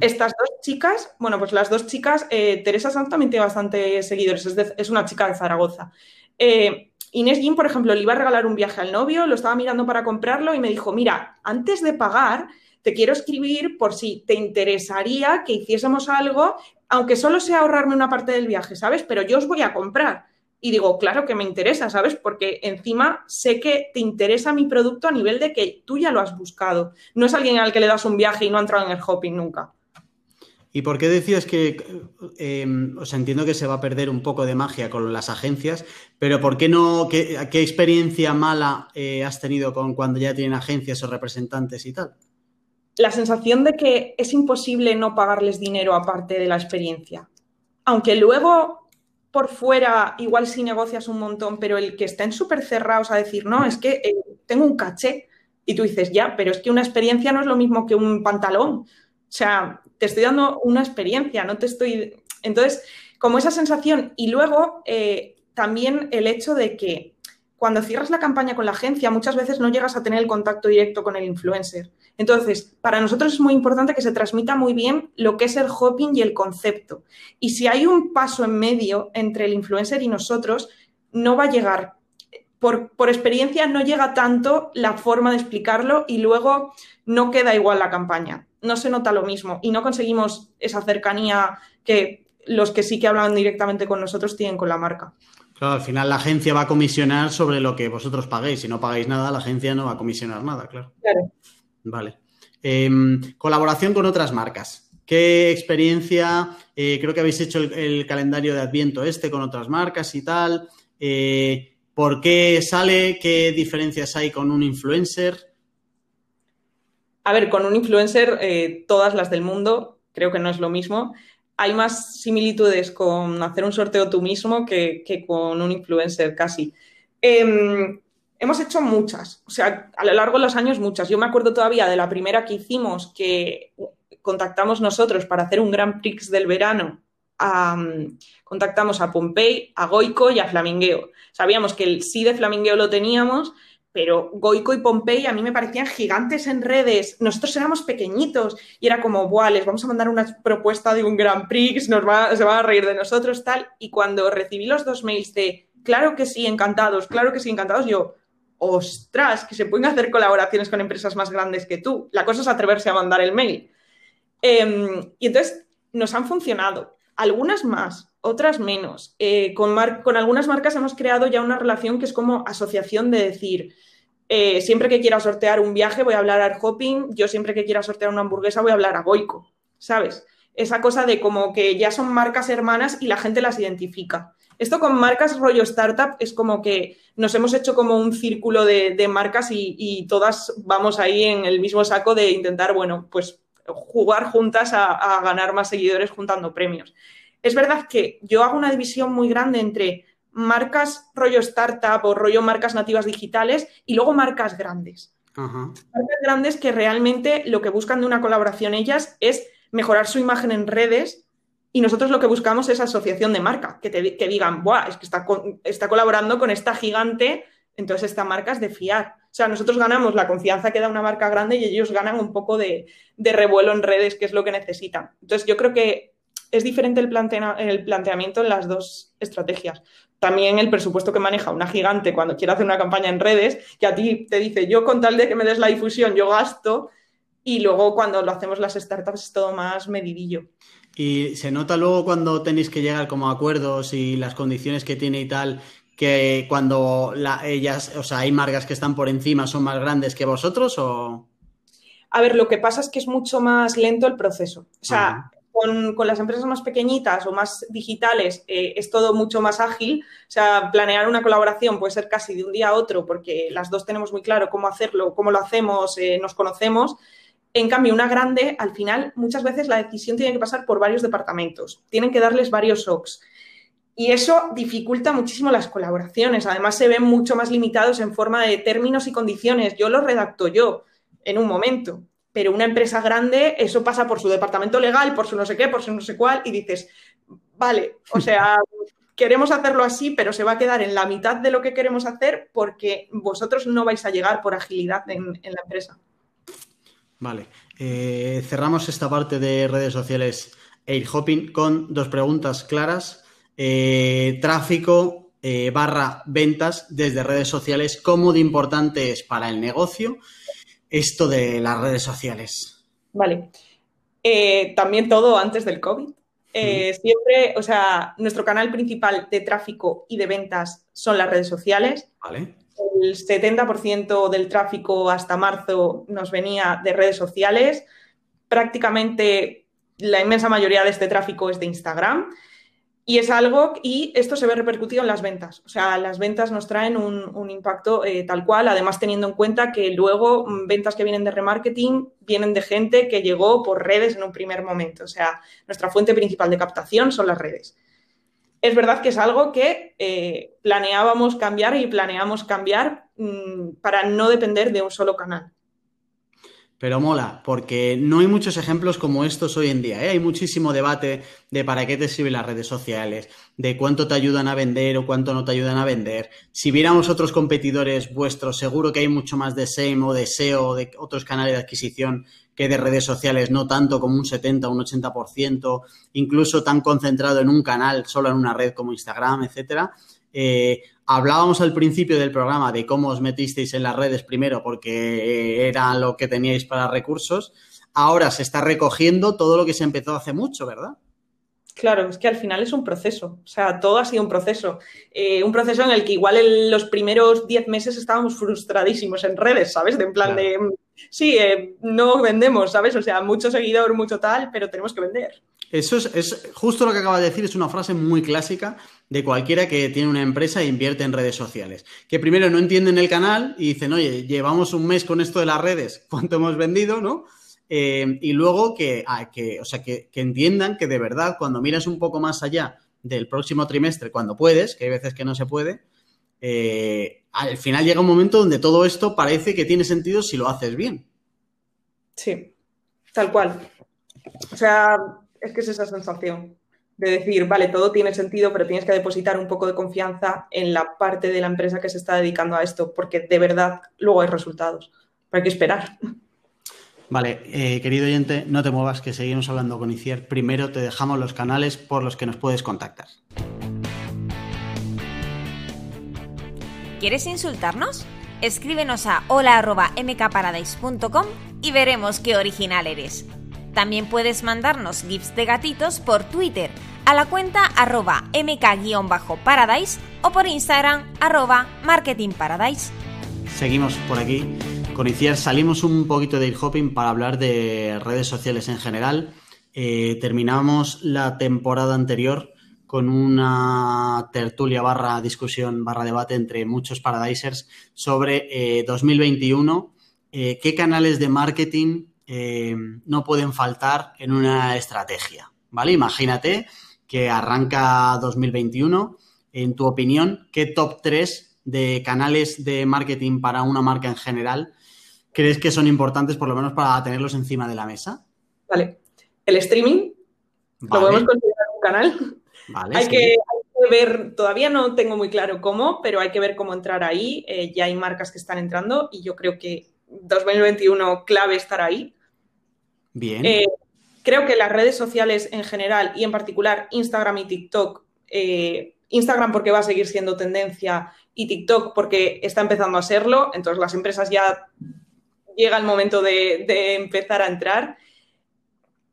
Estas dos chicas, bueno, pues las dos chicas, eh, Teresa Sanz también tiene bastantes seguidores, es, una chica de Zaragoza. Eh, Inés Jim, por ejemplo, le iba a regalar un viaje al novio, lo estaba mirando para comprarlo y me dijo, mira, antes de pagar, te quiero escribir por si te interesaría que hiciésemos algo, aunque solo sea ahorrarme una parte del viaje, ¿sabes? Pero yo os voy a comprar. Y digo, claro que me interesa, ¿sabes? Porque encima sé que te interesa mi producto a nivel de que tú ya lo has buscado. No es alguien al que le das un viaje y no ha entrado en el hopping nunca. ¿Y por qué decías que, eh, o sea, entiendo que se va a perder un poco de magia con las agencias, pero ¿por qué no, qué, experiencia mala eh, has tenido con cuando ya tienen agencias o representantes y tal? La sensación de que es imposible no pagarles dinero aparte de la experiencia. Aunque luego por fuera igual sí negocias un montón, pero el que estén súper cerrados a decir, no, es que eh, tengo un caché, y tú dices, ya, pero es que una experiencia no es lo mismo que un pantalón. O sea, te estoy dando una experiencia, no te estoy... Entonces, como esa sensación y luego eh, también el hecho de que cuando cierras la campaña con la agencia, muchas veces no llegas a tener el contacto directo con el influencer. Entonces, para nosotros es muy importante que se transmita muy bien lo que es el hopping y el concepto. Y si hay un paso en medio entre el influencer y nosotros, no va a llegar. Por, por experiencia no llega tanto la forma de explicarlo y luego no queda igual la campaña no se nota lo mismo y no conseguimos esa cercanía que los que sí que hablan directamente con nosotros tienen con la marca. Claro, al final la agencia va a comisionar sobre lo que vosotros paguéis. Si no pagáis nada, la agencia no va a comisionar nada, claro. Claro. Vale. Em, colaboración con otras marcas. ¿Qué experiencia? Eh, creo que habéis hecho el, calendario de Adviento este con otras marcas y tal. Eh, ¿Por qué sale? ¿Qué diferencias hay con un influencer? A ver, con un influencer, eh, todas las del mundo, creo que no es lo mismo. Hay más similitudes con hacer un sorteo tú mismo que, con un influencer casi. Em, hemos hecho muchas, o sea, a lo largo de los años muchas. Yo me acuerdo todavía de la primera que hicimos, que contactamos nosotros para hacer un Grand Prix del verano. contactamos a Pompey, a Goico y a Flamingueo. Sabíamos que el sí de Flamingueo lo teníamos, pero Goico y Pompey a mí me parecían gigantes en redes. Nosotros éramos pequeñitos y era como, Buah, les vamos a mandar una propuesta de un Grand Prix, nos se van a reír de nosotros, tal. Y cuando recibí los dos mails de, claro que sí, encantados, claro que sí, encantados, yo, ostras, que se pueden hacer colaboraciones con empresas más grandes que tú. La cosa es atreverse a mandar el mail. Em, y entonces nos han funcionado. Algunas más, otras menos. Eh, con, algunas marcas hemos creado ya una relación que es como asociación de decir, eh, siempre que quiera sortear un viaje voy a hablar a Hopping, yo siempre que quiera sortear una hamburguesa voy a hablar a Goico, ¿sabes? Esa cosa de como que ya son marcas hermanas y la gente las identifica. Esto con marcas rollo startup es como que nos hemos hecho como un círculo de, marcas y, todas vamos ahí en el mismo saco de intentar, bueno, pues jugar juntas a ganar más seguidores juntando premios es verdad que yo hago una división muy grande entre marcas rollo startup o rollo marcas nativas digitales y luego marcas grandes. Marcas grandes que realmente lo que buscan de una colaboración ellas es mejorar su imagen en redes y nosotros lo que buscamos es asociación de marca, que, te, que digan, Buah, es que está, está colaborando con esta gigante, entonces esta marca es de fiar. O sea, nosotros ganamos la confianza que da una marca grande y ellos ganan un poco de, revuelo en redes, que es lo que necesitan. Entonces, yo creo que es diferente el, el planteamiento en las dos estrategias. También el presupuesto que maneja una gigante cuando quiere hacer una campaña en redes, que a ti te dice, yo con tal de que me des la difusión, yo gasto, y luego cuando lo hacemos las startups es todo más medidillo. Y se nota luego cuando tenéis que llegar como a acuerdos y las condiciones que tiene y tal, que cuando ellas, o sea, hay marcas que están por encima, son más grandes que vosotros o... A ver, lo que pasa es que es mucho más lento el proceso. O sea, con, las empresas más pequeñitas o más digitales eh, es todo mucho más ágil. O sea, planear una colaboración puede ser casi de un día a otro porque las dos tenemos muy claro cómo hacerlo, cómo lo hacemos, eh, nos conocemos. En cambio, una grande, al final, muchas veces la decisión tiene que pasar por varios departamentos. Tienen que darles varios OCs. Y eso dificulta muchísimo las colaboraciones. Además, se ven mucho más limitados en forma de términos y condiciones. Yo los redacto yo en un momento pero una empresa grande, eso pasa por su departamento legal, por su no sé qué, por su no sé cuál, y dices, vale, o sea, queremos hacerlo así, pero se va a quedar en la mitad de lo que queremos hacer porque vosotros no vais a llegar por agilidad en, la empresa. Vale, eh, cerramos esta parte de redes sociales Air Hopping con dos preguntas claras. Eh, tráfico eh, barra ventas desde redes sociales, ¿cómo de importante es para el negocio? esto de las redes sociales? Vale. Eh, también todo antes del COVID. Eh, siempre, o sea, nuestro canal principal de tráfico y de ventas son las redes sociales. Vale. El 70% del tráfico hasta marzo nos venía de redes sociales. Prácticamente la inmensa mayoría de este tráfico es de Instagram. Y es algo, y esto se ve repercutido en las ventas. O sea, las ventas nos traen un, impacto eh, tal cual, además teniendo en cuenta que luego mm, ventas que vienen de remarketing vienen de gente que llegó por redes en un primer momento. O sea, nuestra fuente principal de captación son las redes. Es verdad que es algo que eh, planeábamos cambiar y planeamos cambiar mm, para no depender de un solo canal. Pero mola, porque no hay muchos ejemplos como estos hoy en día. ¿eh? Hay muchísimo debate de para qué te sirven las redes sociales, de cuánto te ayudan a vender o cuánto no te ayudan a vender. Si viéramos otros competidores vuestros, seguro que hay mucho más de SEM o de SEO o de otros canales de adquisición que de redes sociales, no tanto como un 70 o un 80%, incluso tan concentrado en un canal, solo en una red como Instagram, etcétera. Eh, hablábamos al principio del programa de cómo os metisteis en las redes primero porque era lo que teníais para recursos. Ahora se está recogiendo todo lo que se empezó hace mucho, ¿verdad? Claro, es que al final es un proceso, o sea, todo ha sido un proceso. Eh, un proceso en el que igual en los primeros 10 meses estábamos frustradísimos en redes, ¿sabes? De en plan de, sí, eh, no vendemos, ¿sabes? O sea, mucho seguidor, mucho tal, pero tenemos que vender. Eso es, justo lo que acaba de decir, es una frase muy clásica de cualquiera que tiene una empresa e invierte en redes sociales. Que primero no entienden el canal y dicen, oye, llevamos un mes con esto de las redes, ¿cuánto hemos vendido? ¿No? Eh, y luego que, ah, que o sea, que, entiendan que de verdad, cuando miras un poco más allá del próximo trimestre, cuando puedes, que hay veces que no se puede, eh, al final llega un momento donde todo esto parece que tiene sentido si lo haces bien. Sí, tal cual. O sea, es que es esa sensación de decir, vale, todo tiene sentido, pero tienes que depositar un poco de confianza en la parte de la empresa que se está dedicando a esto, porque de verdad luego hay resultados. Pero hay que esperar. Vale, eh, querido oyente, no te muevas, que seguimos hablando con Icier. Primero te dejamos los canales por los que nos puedes contactar. ¿Quieres insultarnos? Escríbenos a hola.mkparadise.com y veremos qué original eres. También puedes mandarnos GIFs de gatitos por Twitter a la cuenta arroba mk-paradise o por Instagram arroba marketingparadise. Seguimos por aquí. Con Iciar salimos un poquito de hopping para hablar de redes sociales en general. Eh, terminamos la temporada anterior con una tertulia barra discusión barra debate entre muchos paradisers sobre 2021, eh, eh, qué canales de marketing eh, no pueden faltar en una estrategia, ¿vale? Imagínate que arranca 2021, en tu opinión, ¿qué top 3 de canales de marketing para una marca en general crees que son importantes, por lo menos para tenerlos encima de la mesa? Vale. El streaming, lo podemos considerar un canal. Vale, hay, que, ver, todavía no tengo muy claro cómo, pero hay que ver cómo entrar ahí. Eh, ya hay marcas que están entrando y yo creo que 2021 clave estar ahí. Bien. Eh, creo que las redes sociales en general y en particular Instagram y TikTok, eh, Instagram porque va a seguir siendo tendencia y TikTok porque está empezando a serlo, entonces las empresas ya llega el momento de, empezar a entrar.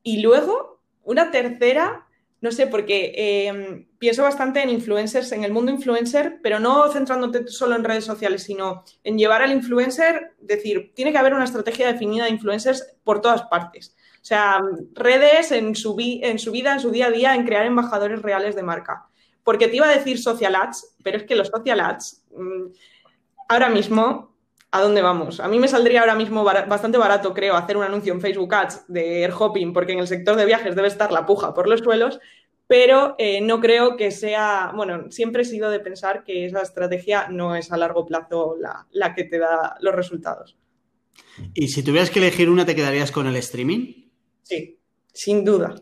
Y luego, una tercera, no sé, porque em, pienso bastante en influencers, en el mundo influencer, pero no centrándote solo en redes sociales, sino en llevar al influencer, decir, tiene que haber una estrategia definida de influencers por todas partes. O sea, redes en su, vida, en su día a día, en crear embajadores reales de marca. Porque te iba a decir social ads, pero es que los social ads, mm, ahora mismo, ¿a dónde vamos? A mí me saldría ahora mismo bastante barato, creo, hacer un anuncio en Facebook Ads de air hopping, porque en el sector de viajes debe estar la puja por los suelos, pero eh, no creo que sea, bueno, siempre he sido de pensar que esa estrategia no es a largo plazo la, que te da los resultados. ¿Y si tuvieras que elegir una, te quedarías con el streaming? Sí, sin duda.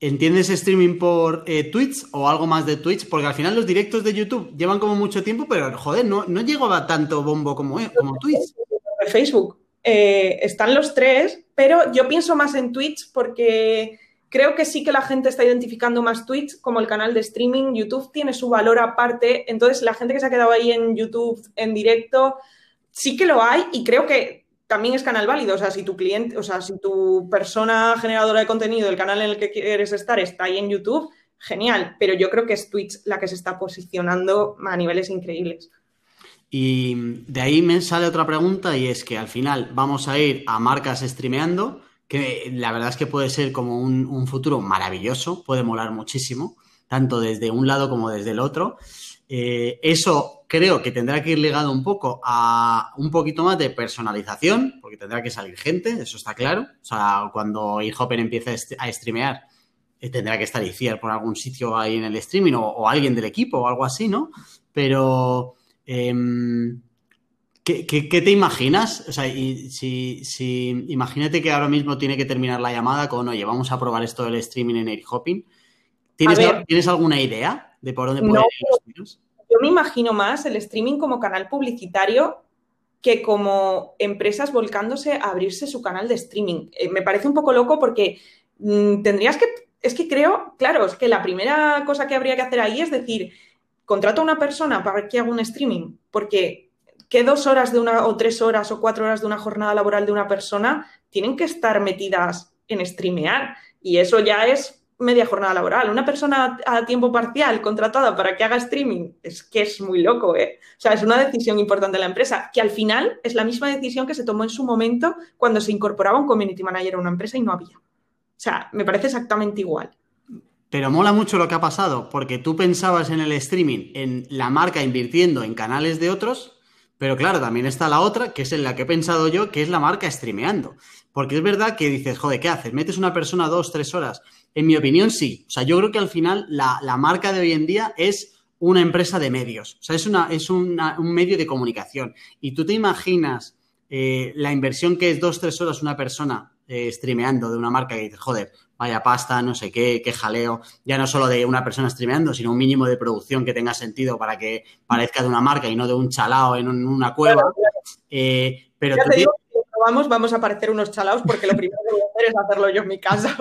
¿Entiendes streaming por eh, Twitch o algo más de Twitch? Porque al final los directos de YouTube llevan como mucho tiempo, pero joder, no, no llegaba tanto bombo como, como Twitch. Facebook. Eh, están los tres, pero yo pienso más en Twitch porque Creo que sí que la gente está identificando más Twitch como el canal de streaming. YouTube tiene su valor aparte. Entonces, la gente que se ha quedado ahí en YouTube en directo, sí que lo hay y creo que también es canal válido. O sea, si tu cliente, o sea, si tu persona generadora de contenido, el canal en el que quieres estar, está ahí en YouTube, genial. Pero yo creo que es Twitch la que se está posicionando a niveles increíbles. Y de ahí me sale otra pregunta y es que al final vamos a ir a marcas streameando que la verdad es que puede ser como un, futuro maravilloso, puede molar muchísimo, tanto desde un lado como desde el otro. Eh, eso creo que tendrá que ir ligado un poco a un poquito más de personalización, porque tendrá que salir gente, eso está claro. O sea, cuando eHopper empiece a streamear, eh, tendrá que estar Iciar por algún sitio ahí en el streaming o, alguien del equipo o algo así, ¿no? Pero, em, ¿qué, te imaginas? O sea, y, si, si, imagínate que ahora mismo tiene que terminar la llamada con, oye, vamos a probar esto del streaming en Air Hopping. ¿Tienes, alguna idea de por dónde pueden ir los tiros? Yo me imagino más el streaming como canal publicitario que como empresas volcándose a abrirse su canal de streaming. Eh, me parece un poco loco porque mm, tendrías que es que creo, claro, es que la primera cosa que habría que hacer ahí es decir, contrato a una persona para que haga un streaming, porque ¿qué dos horas de una, o tres horas o cuatro horas de una jornada laboral de una persona tienen que estar metidas en streamear? Y eso ya es media jornada laboral. Una persona a tiempo parcial contratada para que haga streaming, es que es muy loco, ¿eh? O sea, es una decisión importante de la empresa, que al final es la misma decisión que se tomó en su momento cuando se incorporaba un community manager a una empresa y no había. O sea, me parece exactamente igual. Pero mola mucho lo que ha pasado, porque tú pensabas en el streaming, en la marca invirtiendo en canales de otros, pero claro, también está la otra, que es en la que he pensado yo, que es la marca streameando. Porque es verdad que dices, joder, ¿qué haces? ¿Metes una persona dos, tres horas? En mi opinión, sí. O sea, yo creo que al final la, marca de hoy en día es una empresa de medios. O sea, es, una, es un medio de comunicación. Y tú te imaginas eh, la inversión que es dos, tres horas una persona eh, streameando de una marca que dice, joder, vaya pasta, no sé qué, qué jaleo, ya no solo de una persona streameando, sino un mínimo de producción que tenga sentido para que parezca de una marca y no de un chalao en una cueva. Eh, pero vamos, vamos a aparecer unos chalaos porque lo primero que voy a hacer es hacerlo yo en mi casa.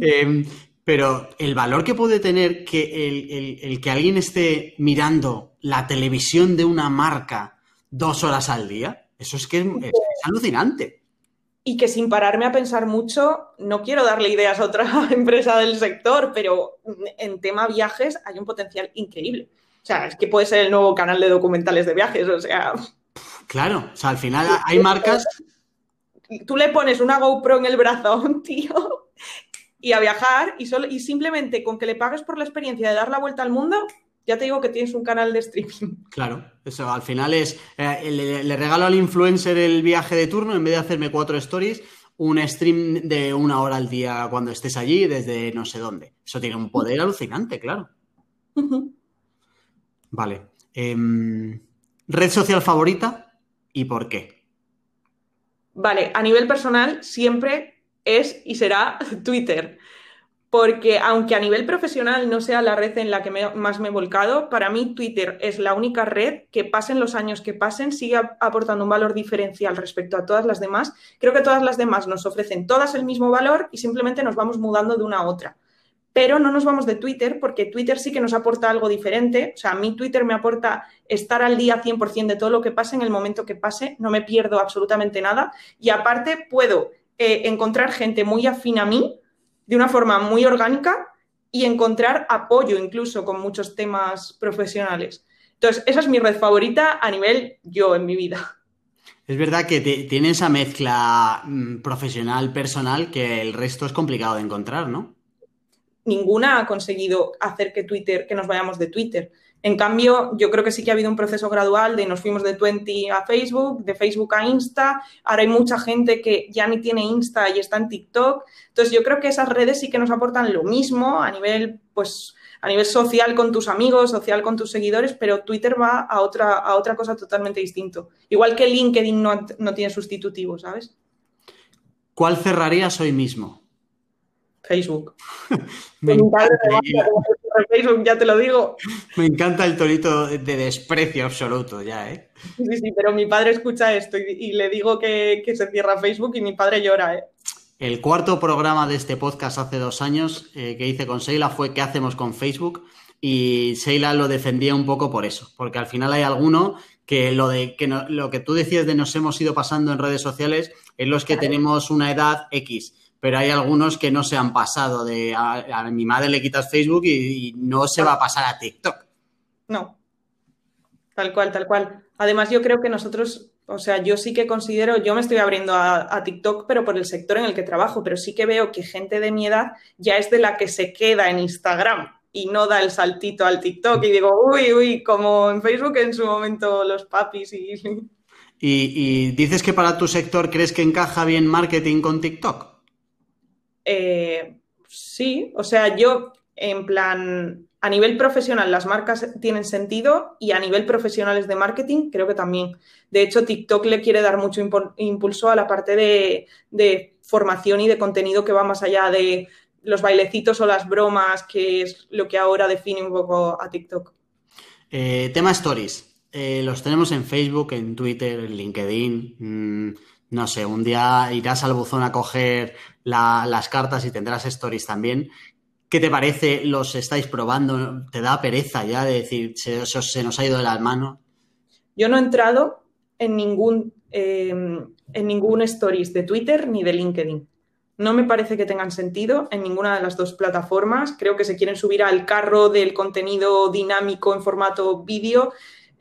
Em, pero el valor que puede tener que el, que alguien esté mirando la televisión de una marca dos horas al día, eso es que es alucinante y que sin pararme a pensar mucho, no quiero darle ideas a otra empresa del sector, pero en tema viajes hay un potencial increíble. O sea, es que puede ser el nuevo canal de documentales de viajes, o sea... Claro, o sea, al final hay marcas... Tú le pones una GoPro en el brazo a un tío y a viajar y, solo, y simplemente con que le pagues por la experiencia de dar la vuelta al mundo, ya te digo que tienes un canal de streaming. Claro, eso al final es, eh, le, regalo al influencer el viaje de turno, en vez de hacerme cuatro stories, un stream de una hora al día cuando estés allí desde no sé dónde. Eso tiene un poder alucinante, claro. Vale. Em, ¿Red social favorita y por qué? Vale, a nivel personal siempre es y será Twitter porque aunque a nivel profesional no sea la red en la que más me he volcado, para mí Twitter es la única red que pasen los años que pasen, sigue aportando un valor diferencial respecto a todas las demás. Creo que todas las demás nos ofrecen todas el mismo valor y simplemente nos vamos mudando de una a otra. Pero no nos vamos de Twitter porque Twitter sí que nos aporta algo diferente. O sea, a mí Twitter me aporta estar al día 100% de todo lo que pase en el momento que pase, no me pierdo absolutamente nada. Y aparte puedo eh, encontrar gente muy afín a mí de una forma muy orgánica y encontrar apoyo incluso con muchos temas profesionales. Entonces, esa es mi red favorita a nivel yo en mi vida. Es verdad que tiene esa mezcla mm, profesional, personal, que el resto es complicado de encontrar, ¿no? Ninguna ha conseguido hacer que Twitter, que nos vayamos de Twitter. En cambio, yo creo que sí que ha habido un proceso gradual de nos fuimos de 20 a Facebook, de Facebook a Insta. Ahora hay mucha gente que ya ni tiene Insta y está en TikTok. Entonces, yo creo que esas redes sí que nos aportan lo mismo a nivel, pues, a nivel social con tus amigos, social con tus seguidores, pero Twitter va a otra, a otra cosa totalmente distinto. Igual que LinkedIn no, no tiene sustitutivo, ¿sabes? ¿Cuál cerrarías hoy mismo? Facebook. Me encanta Facebook, ya te lo digo. Me encanta el tonito de desprecio absoluto ya, ¿eh? Sí, sí, pero mi padre escucha esto y, le digo que, se cierra Facebook y mi padre llora, ¿eh? El cuarto programa de este podcast hace dos años eh, que hice con Seila fue ¿Qué hacemos con Facebook? Y Seila lo defendía un poco por eso, porque al final hay alguno que lo de que lo que tú decías de nos hemos ido pasando en redes sociales es los que tenemos una edad X pero hay algunos que no se han pasado de a, mi madre le quitas Facebook y, no se va a pasar a TikTok. No. Tal cual, tal cual. Además, yo creo que nosotros O sea, yo sí que considero, yo me estoy abriendo a, TikTok, pero por el sector en el que trabajo, pero sí que veo que gente de mi edad ya es de la que se queda en Instagram y no da el saltito al TikTok. Y digo, uy, uy, como en Facebook en su momento los papis y... ¿Y, dices que para tu sector crees que encaja bien marketing con TikTok? Eh, sí, o sea, yo en plan, a nivel profesional las marcas tienen sentido y a nivel profesionales de marketing creo que también. De hecho, TikTok le quiere dar mucho impulso a la parte de, formación y de contenido que va más allá de los bailecitos o las bromas, que es lo que ahora define un poco a TikTok. Eh, tema stories. Eh, los tenemos en Facebook, en Twitter, en LinkedIn. Mm, no sé, un día irás al buzón a coger las cartas y tendrás stories también. ¿Qué te parece? ¿Los estáis probando? ¿Te da pereza ya de decir, se, se nos ha ido de las manos? Yo no he entrado en ningún, eh, en ningún stories de Twitter ni de LinkedIn. No me parece que tengan sentido en ninguna de las dos plataformas. Creo que se quieren subir al carro del contenido dinámico en formato vídeo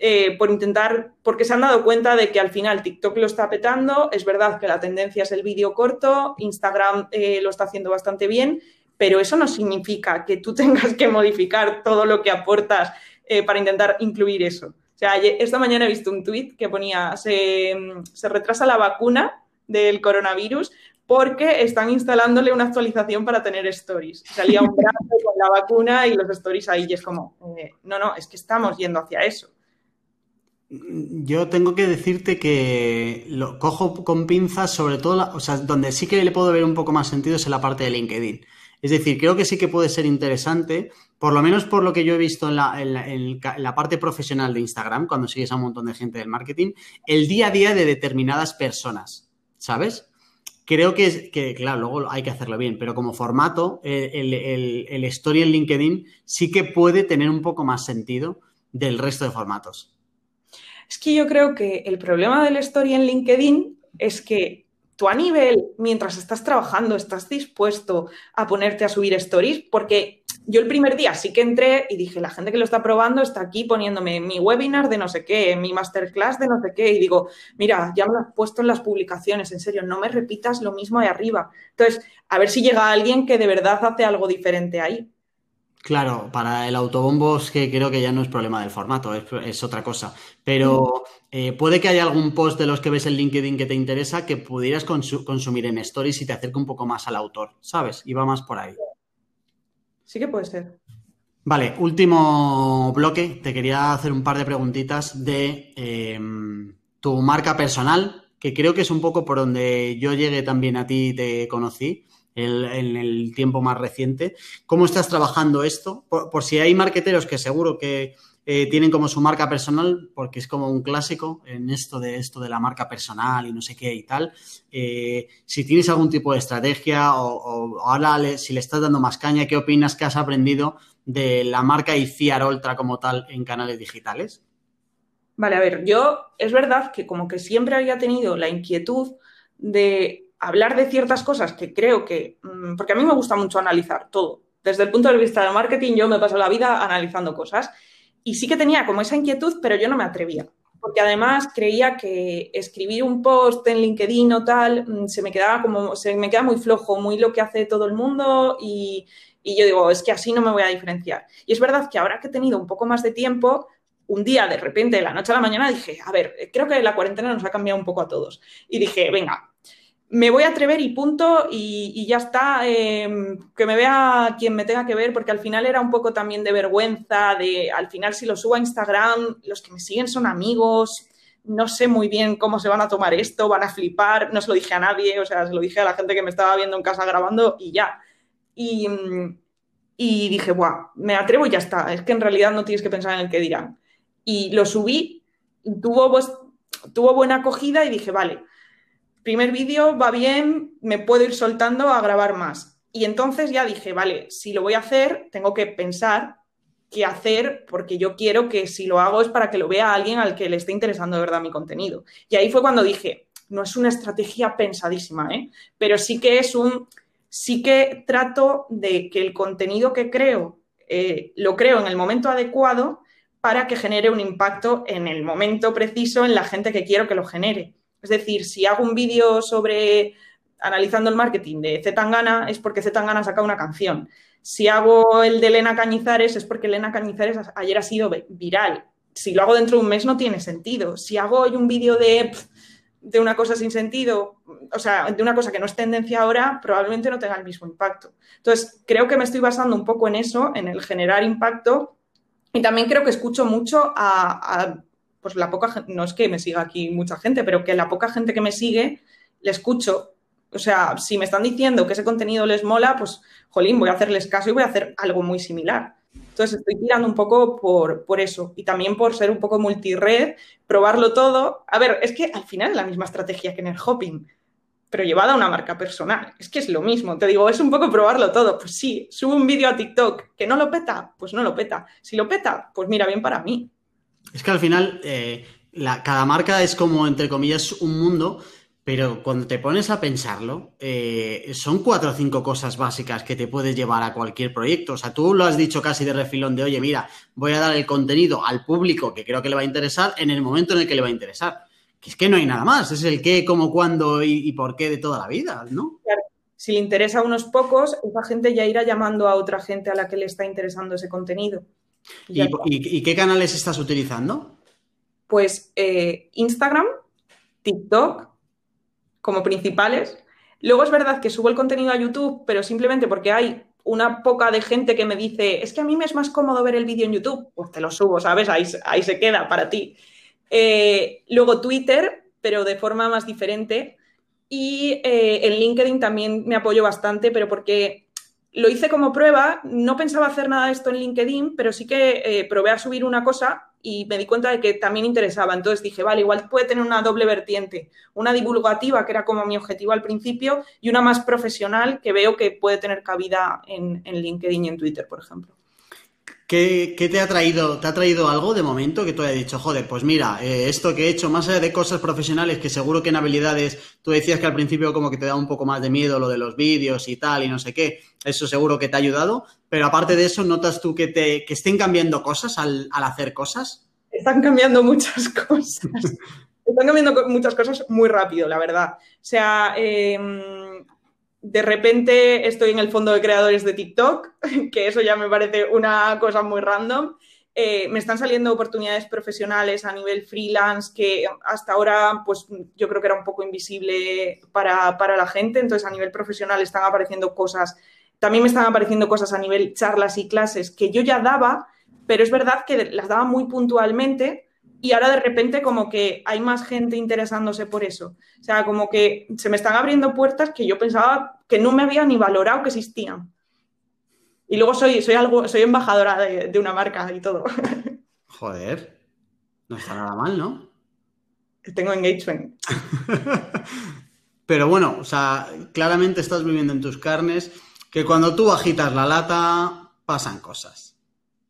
eh, por intentar, porque se han dado cuenta de que al final TikTok lo está petando. Es verdad que la tendencia es el vídeo corto, Instagram eh, lo está haciendo bastante bien pero eso no significa que tú tengas que modificar todo lo que aportas eh, para intentar incluir eso. O sea, esta mañana he visto un tuit que ponía, se, retrasa la vacuna del coronavirus porque están instalándole una actualización para tener stories. Salía un brazo con la vacuna y los stories ahí y es como, no, no, es que estamos yendo hacia eso. Yo tengo que decirte que lo cojo con pinzas, sobre todo, o sea, donde sí que le puedo ver un poco más sentido es en la parte de LinkedIn. Es decir, creo que sí que puede ser interesante, por lo menos por lo que yo he visto en la, parte profesional de Instagram, cuando sigues a un montón de gente del marketing, el día a día de determinadas personas, ¿sabes? Creo que, que claro, luego hay que hacerlo bien, pero como formato, el, el story en LinkedIn sí que puede tener un poco más sentido del resto de formatos. Es que yo creo que el problema del story en LinkedIn es que tú a nivel, mientras estás trabajando, estás dispuesto a ponerte a subir stories, porque yo el primer día sí que entré y dije, la gente que lo está probando está aquí poniéndome mi webinar de no sé qué, mi masterclass de no sé qué, y digo, mira, ya me lo has puesto en las publicaciones, en serio, no me repitas lo mismo ahí arriba. Entonces, a ver si llega alguien que de verdad hace algo diferente ahí. Claro, para el autobombo es que creo que ya no es problema del formato, es, otra cosa. Pero eh, puede que haya algún post de los que ves en LinkedIn que te interesa que pudieras consumir en Stories y te acerque un poco más al autor, ¿sabes? Y va más por ahí. Sí que puede ser. Vale, último bloque. Te quería hacer un par de preguntitas de em, tu marca personal, que creo que es un poco por donde yo llegué también a ti y te conocí en el tiempo más reciente. ¿Cómo estás trabajando esto? Por, si hay marqueteros que seguro que eh, tienen como su marca personal, porque es como un clásico en esto de esto de la marca personal y no sé qué y tal. Eh, si tienes algún tipo de estrategia o, ahora si le estás dando más caña, ¿qué opinas que has aprendido de la marca ICIAR Ultra como tal en canales digitales? Vale, a ver, yo es verdad que como que siempre había tenido la inquietud de hablar de ciertas cosas que creo que, mm, porque a mí me gusta mucho analizar todo. Desde el punto de vista del marketing, yo me paso la vida analizando cosas. Y sí que tenía como esa inquietud, pero yo no me atrevía. Porque además creía que escribir un post en LinkedIn o tal mm, se me quedaba como, se me queda muy flojo, muy lo que hace todo el mundo y, y yo digo, es que así no me voy a diferenciar. Y es verdad que ahora que he tenido un poco más de tiempo, un día de repente, de la noche a la mañana, dije, a ver, creo que la cuarentena nos ha cambiado un poco a todos. Y dije, venga, me voy a atrever y punto y, ya está, em, que me vea quien me tenga que ver, porque al final era un poco también de vergüenza, de al final si lo subo a Instagram, los que me siguen son amigos, no sé muy bien cómo se van a tomar esto, van a flipar, no se lo dije a nadie, o sea, se lo dije a la gente que me estaba viendo en casa grabando y ya. Y, y dije, Buah, me atrevo y ya está, es que en realidad no tienes que pensar en el que dirán. Y lo subí, tuvo, tuvo buena acogida y dije, vale primer vídeo va bien, me puedo ir soltando a grabar más. Y entonces ya dije, vale, si lo voy a hacer, tengo que pensar qué hacer, porque yo quiero que si lo hago es para que lo vea alguien al que le esté interesando de verdad mi contenido. Y ahí fue cuando dije, no es una estrategia pensadísima, ¿eh? pero sí que es un, sí que trato de que el contenido que creo, eh, lo creo en el momento adecuado para que genere un impacto en el momento preciso en la gente que quiero que lo genere. Es decir, si hago un vídeo sobre analizando el marketing de Zetangana es porque Zetangana saca una canción. Si hago el de Elena Cañizares es porque Elena Cañizares ayer ha sido viral. Si lo hago dentro de un mes no tiene sentido. Si hago hoy un vídeo de, de una cosa sin sentido, o sea, de una cosa que no es tendencia ahora, probablemente no tenga el mismo impacto. Entonces, creo que me estoy basando un poco en eso, en el generar impacto. Y también creo que escucho mucho a pues la poca gente, no es que me siga aquí mucha gente, pero que la poca gente que me sigue, le escucho o sea, si me están diciendo que ese contenido les mola, pues, jolín, voy a hacerles caso y voy a hacer algo muy similar. Entonces, estoy tirando un poco por, por eso y también por ser un poco multired, probarlo todo. A ver, es que al final es la misma estrategia que en el hopping, pero llevada a una marca personal. Es que es lo mismo. Te digo, es un poco probarlo todo. Pues sí, subo un vídeo a TikTok que no lo peta, pues no lo peta. Si lo peta, pues mira, bien para mí. Es que al final, eh, la, cada marca es como, entre comillas, un mundo pero cuando te pones a pensarlo, eh, son cuatro o cinco cosas básicas que te puedes llevar a cualquier proyecto. O sea, tú lo has dicho casi de refilón de, oye, mira, voy a dar el contenido al público que creo que le va a interesar en el momento en el que le va a interesar. Que es que no hay nada más, es el qué, cómo, cuándo y, por qué de toda la vida, ¿no? Claro. Si le interesa a unos pocos, esa gente ya irá llamando a otra gente a la que le está interesando ese contenido. ¿Y, qué canales estás utilizando? Pues eh, Instagram, TikTok, como principales. Luego es verdad que subo el contenido a YouTube, pero simplemente porque hay una poca de gente que me dice, es que a mí me es más cómodo ver el vídeo en YouTube, pues te lo subo, ¿sabes? Ahí, ahí se queda para ti. Eh, luego Twitter, pero de forma más diferente. Y eh, en LinkedIn también me apoyo bastante, pero porque lo hice como prueba, no pensaba hacer nada de esto en LinkedIn, pero sí que eh, probé a subir una cosa y me di cuenta de que también interesaba. Entonces dije, vale, igual puede tener una doble vertiente, una divulgativa, que era como mi objetivo al principio, y una más profesional que veo que puede tener cabida en, LinkedIn y en Twitter, por ejemplo. ¿Qué, te ha traído? ¿Te ha traído algo de momento que tú hayas dicho, joder, pues mira, eh, esto que he hecho, más allá de cosas profesionales, que seguro que en habilidades, tú decías que al principio como que te da un poco más de miedo lo de los vídeos y tal y no sé qué, eso seguro que te ha ayudado, pero aparte de eso, ¿notas tú que, te, que estén cambiando cosas al, hacer cosas? Están cambiando muchas cosas. Están cambiando muchas cosas muy rápido, la verdad. O sea, em, de repente estoy en el fondo de creadores de TikTok, que eso ya me parece una cosa muy random. Eh, me están saliendo oportunidades profesionales a nivel freelance que hasta ahora pues yo creo que era un poco invisible para, para la gente, entonces a nivel profesional están apareciendo cosas también me están apareciendo cosas a nivel charlas y clases que yo ya daba, pero es verdad que las daba muy puntualmente y ahora de repente como que hay más gente interesándose por eso. O sea, como que se me están abriendo puertas que yo pensaba que no me había ni valorado que existían. Y luego soy, soy algo, soy embajadora de, de una marca y todo. Joder, no está nada mal, ¿no? Tengo engagement. Pero bueno, o sea, claramente estás viviendo en tus carnes que cuando tú agitas la lata pasan cosas.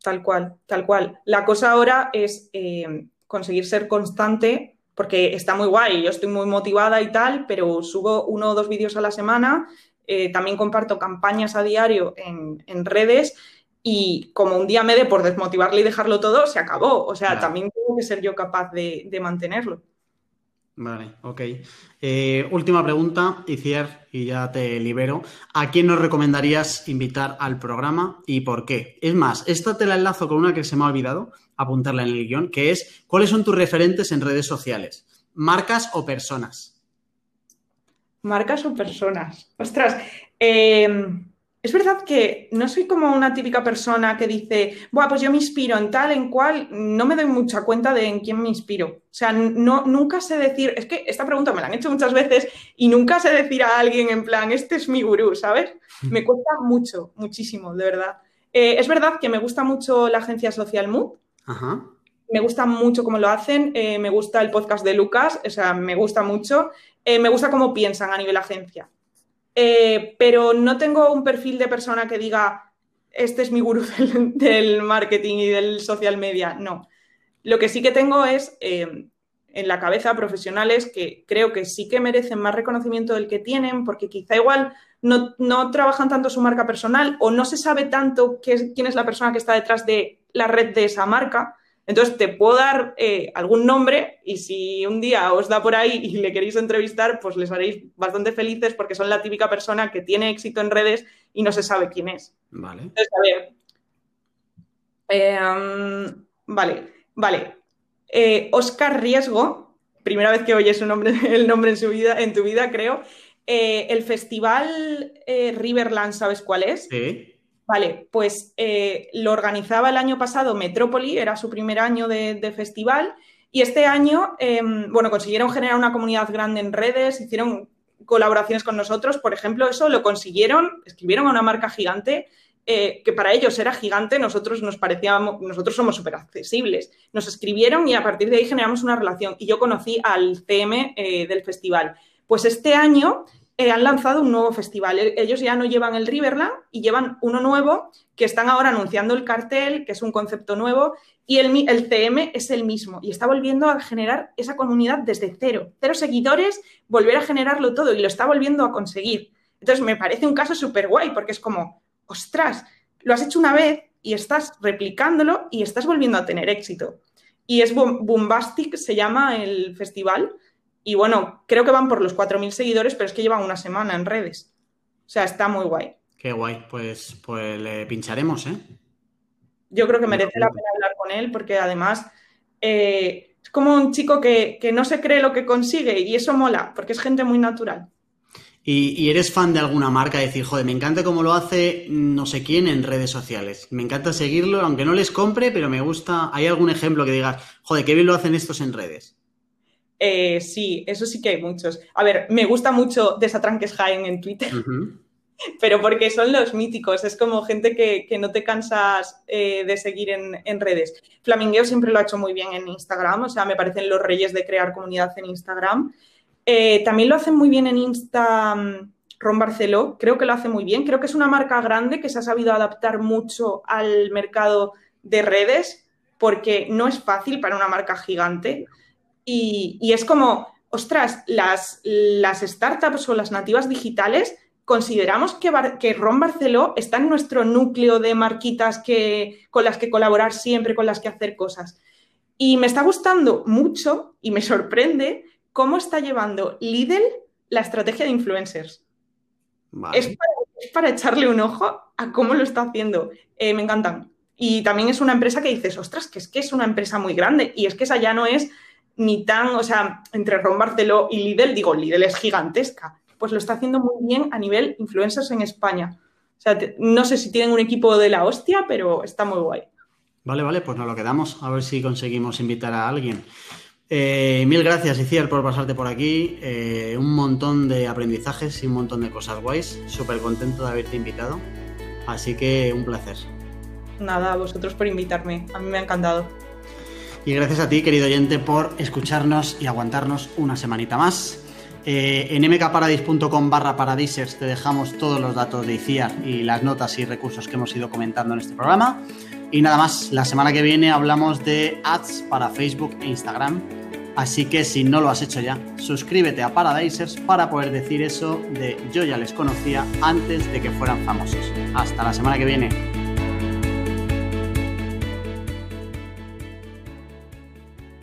Tal cual, tal cual. La cosa ahora es eh, conseguir ser constante, porque está muy guay, yo estoy muy motivada y tal, pero subo uno o dos vídeos a la semana, eh, también comparto campañas a diario en, redes y como un día me dé por desmotivarle y dejarlo todo, se acabó. O sea, también tengo que ser yo capaz de mantenerlo. Vale, ok. Eh, última pregunta, Iciar, y ya te libero. ¿A quién nos recomendarías invitar al programa y por qué? Es más, esta te la enlazo con una que se me ha olvidado apuntarla en el guion, que es ¿cuáles son tus referentes en redes sociales? ¿Marcas o personas? Marcas o personas. Ostras, eh, es verdad que no soy como una típica persona que dice, Buah, pues yo me inspiro en tal, en cual, no me doy mucha cuenta de en quién me inspiro. O sea, no, nunca sé decir, es que esta pregunta me la han hecho muchas veces y nunca sé decir a alguien en plan, este es mi gurú, ¿sabes? Me cuesta mucho, muchísimo, de verdad. Eh, es verdad que me gusta mucho la agencia Social Mood. Me gusta mucho cómo lo hacen, eh, me gusta el podcast de Lucas, o sea, me gusta mucho. Eh, me gusta cómo piensan a nivel agencia. Eh, pero no tengo un perfil de persona que diga, este es mi gurú del, marketing y del social media. No. Lo que sí que tengo es en la cabeza profesionales que creo que sí que merecen más reconocimiento del que tienen, porque quizá igual no, trabajan tanto su marca personal o no se sabe tanto quién es la persona que está detrás de la red de esa marca. Entonces, te puedo dar eh, algún nombre y si un día os da por ahí y le queréis entrevistar, pues les haréis bastante felices porque son la típica persona que tiene éxito en redes y no se sabe quién es. Vale. Entonces, a ver. Eh, vale, vale. Eh, Oscar Riesgo, primera vez que oyes su nombre, el nombre en, su vida, en tu vida, creo. Eh, el festival Riverland, ¿sabes cuál es? Sí. Vale, pues eh, lo organizaba el año pasado Metrópoli, era su primer año de, festival, y este año, em, bueno, consiguieron generar una comunidad grande en redes, hicieron colaboraciones con nosotros, por ejemplo, eso lo consiguieron, escribieron a una marca gigante eh, que para ellos era gigante, nosotros nos parecíamos, nosotros somos súper accesibles. Nos escribieron y a partir de ahí generamos una relación. Y yo conocí al CM eh, del festival. Pues este año eh, han lanzado un nuevo festival. E- Ellos ya no llevan el Riverland y llevan uno nuevo que están ahora anunciando el cartel, que es un concepto nuevo, y el, el CM es el mismo. Y está volviendo a generar esa comunidad desde cero. Cero seguidores, volver a generarlo todo y lo está volviendo a conseguir. Entonces me parece un caso súper guay porque es como, ostras, lo has hecho una vez y estás replicándolo y estás volviendo a tener éxito. Y es Boombastic, se llama el festival. Y bueno, creo que van por los 4.000 seguidores, pero es que llevan una semana en redes. O sea, está muy guay. Qué guay. Pues, pues le pincharemos, ¿eh? Yo creo que merece la pena hablar con él porque además eh, es como un chico que, que no se cree lo que consigue y eso mola, porque es gente muy natural. ¿Y, y eres fan de alguna marca? Decir, joder, me encanta cómo lo hace no sé quién en redes sociales. Me encanta seguirlo, aunque no les compre, pero me gusta. ¿Hay algún ejemplo que digas, joder, qué bien lo hacen estos en redes? Eh, sí, eso sí que hay muchos. A ver, me gusta mucho Desatranques Jaén en Twitter. Pero porque son los míticos, es como gente que, que no te cansas eh, de seguir en, en, redes. Flamingueo siempre lo ha hecho muy bien en Instagram, o sea, me parecen los reyes de crear comunidad en Instagram. Eh, también lo hacen muy bien en Insta um, Ron Barceló, creo que lo hace muy bien, creo que es una marca grande que se ha sabido adaptar mucho al mercado de redes, porque no es fácil para una marca gigante. Y, y es como, ostras, las, las startups o las nativas digitales consideramos que, Bar que, Ron Barceló está en nuestro núcleo de marquitas que, con las que colaborar siempre, con las que hacer cosas. Y me está gustando mucho y me sorprende cómo está llevando Lidl la estrategia de influencers. Vale. Es, para, es, para, echarle un ojo a cómo lo está haciendo. Eh, me encantan. Y también es una empresa que dices, ostras, que es que es una empresa muy grande. Y es que esa ya no es ni tan, o sea, entre Ron Barceló y Lidl, digo, Lidl es gigantesca pues lo está haciendo muy bien a nivel influencers en España. O sea, te, no sé si tienen un equipo de la hostia, pero está muy guay. Vale, vale, pues nos lo quedamos. A ver si conseguimos invitar a alguien. Eh, mil gracias, Iciar, por pasarte por aquí. Eh, un montón de aprendizajes y un montón de cosas guays. Súper contento de haberte invitado. Así que un placer. Nada, a vosotros por invitarme. A mí me ha encantado. Y gracias a ti, querido oyente, por escucharnos y aguantarnos una semanita más. Eh, en mkparadis.com barra paradisers te dejamos todos los datos de ICIAR y las notas y recursos que hemos ido comentando en este programa. Y nada más, la semana que viene hablamos de ads para Facebook e Instagram. Así que si no lo has hecho ya, suscríbete a Paradisers para poder decir eso de yo ya les conocía antes de que fueran famosos. Hasta la semana que viene.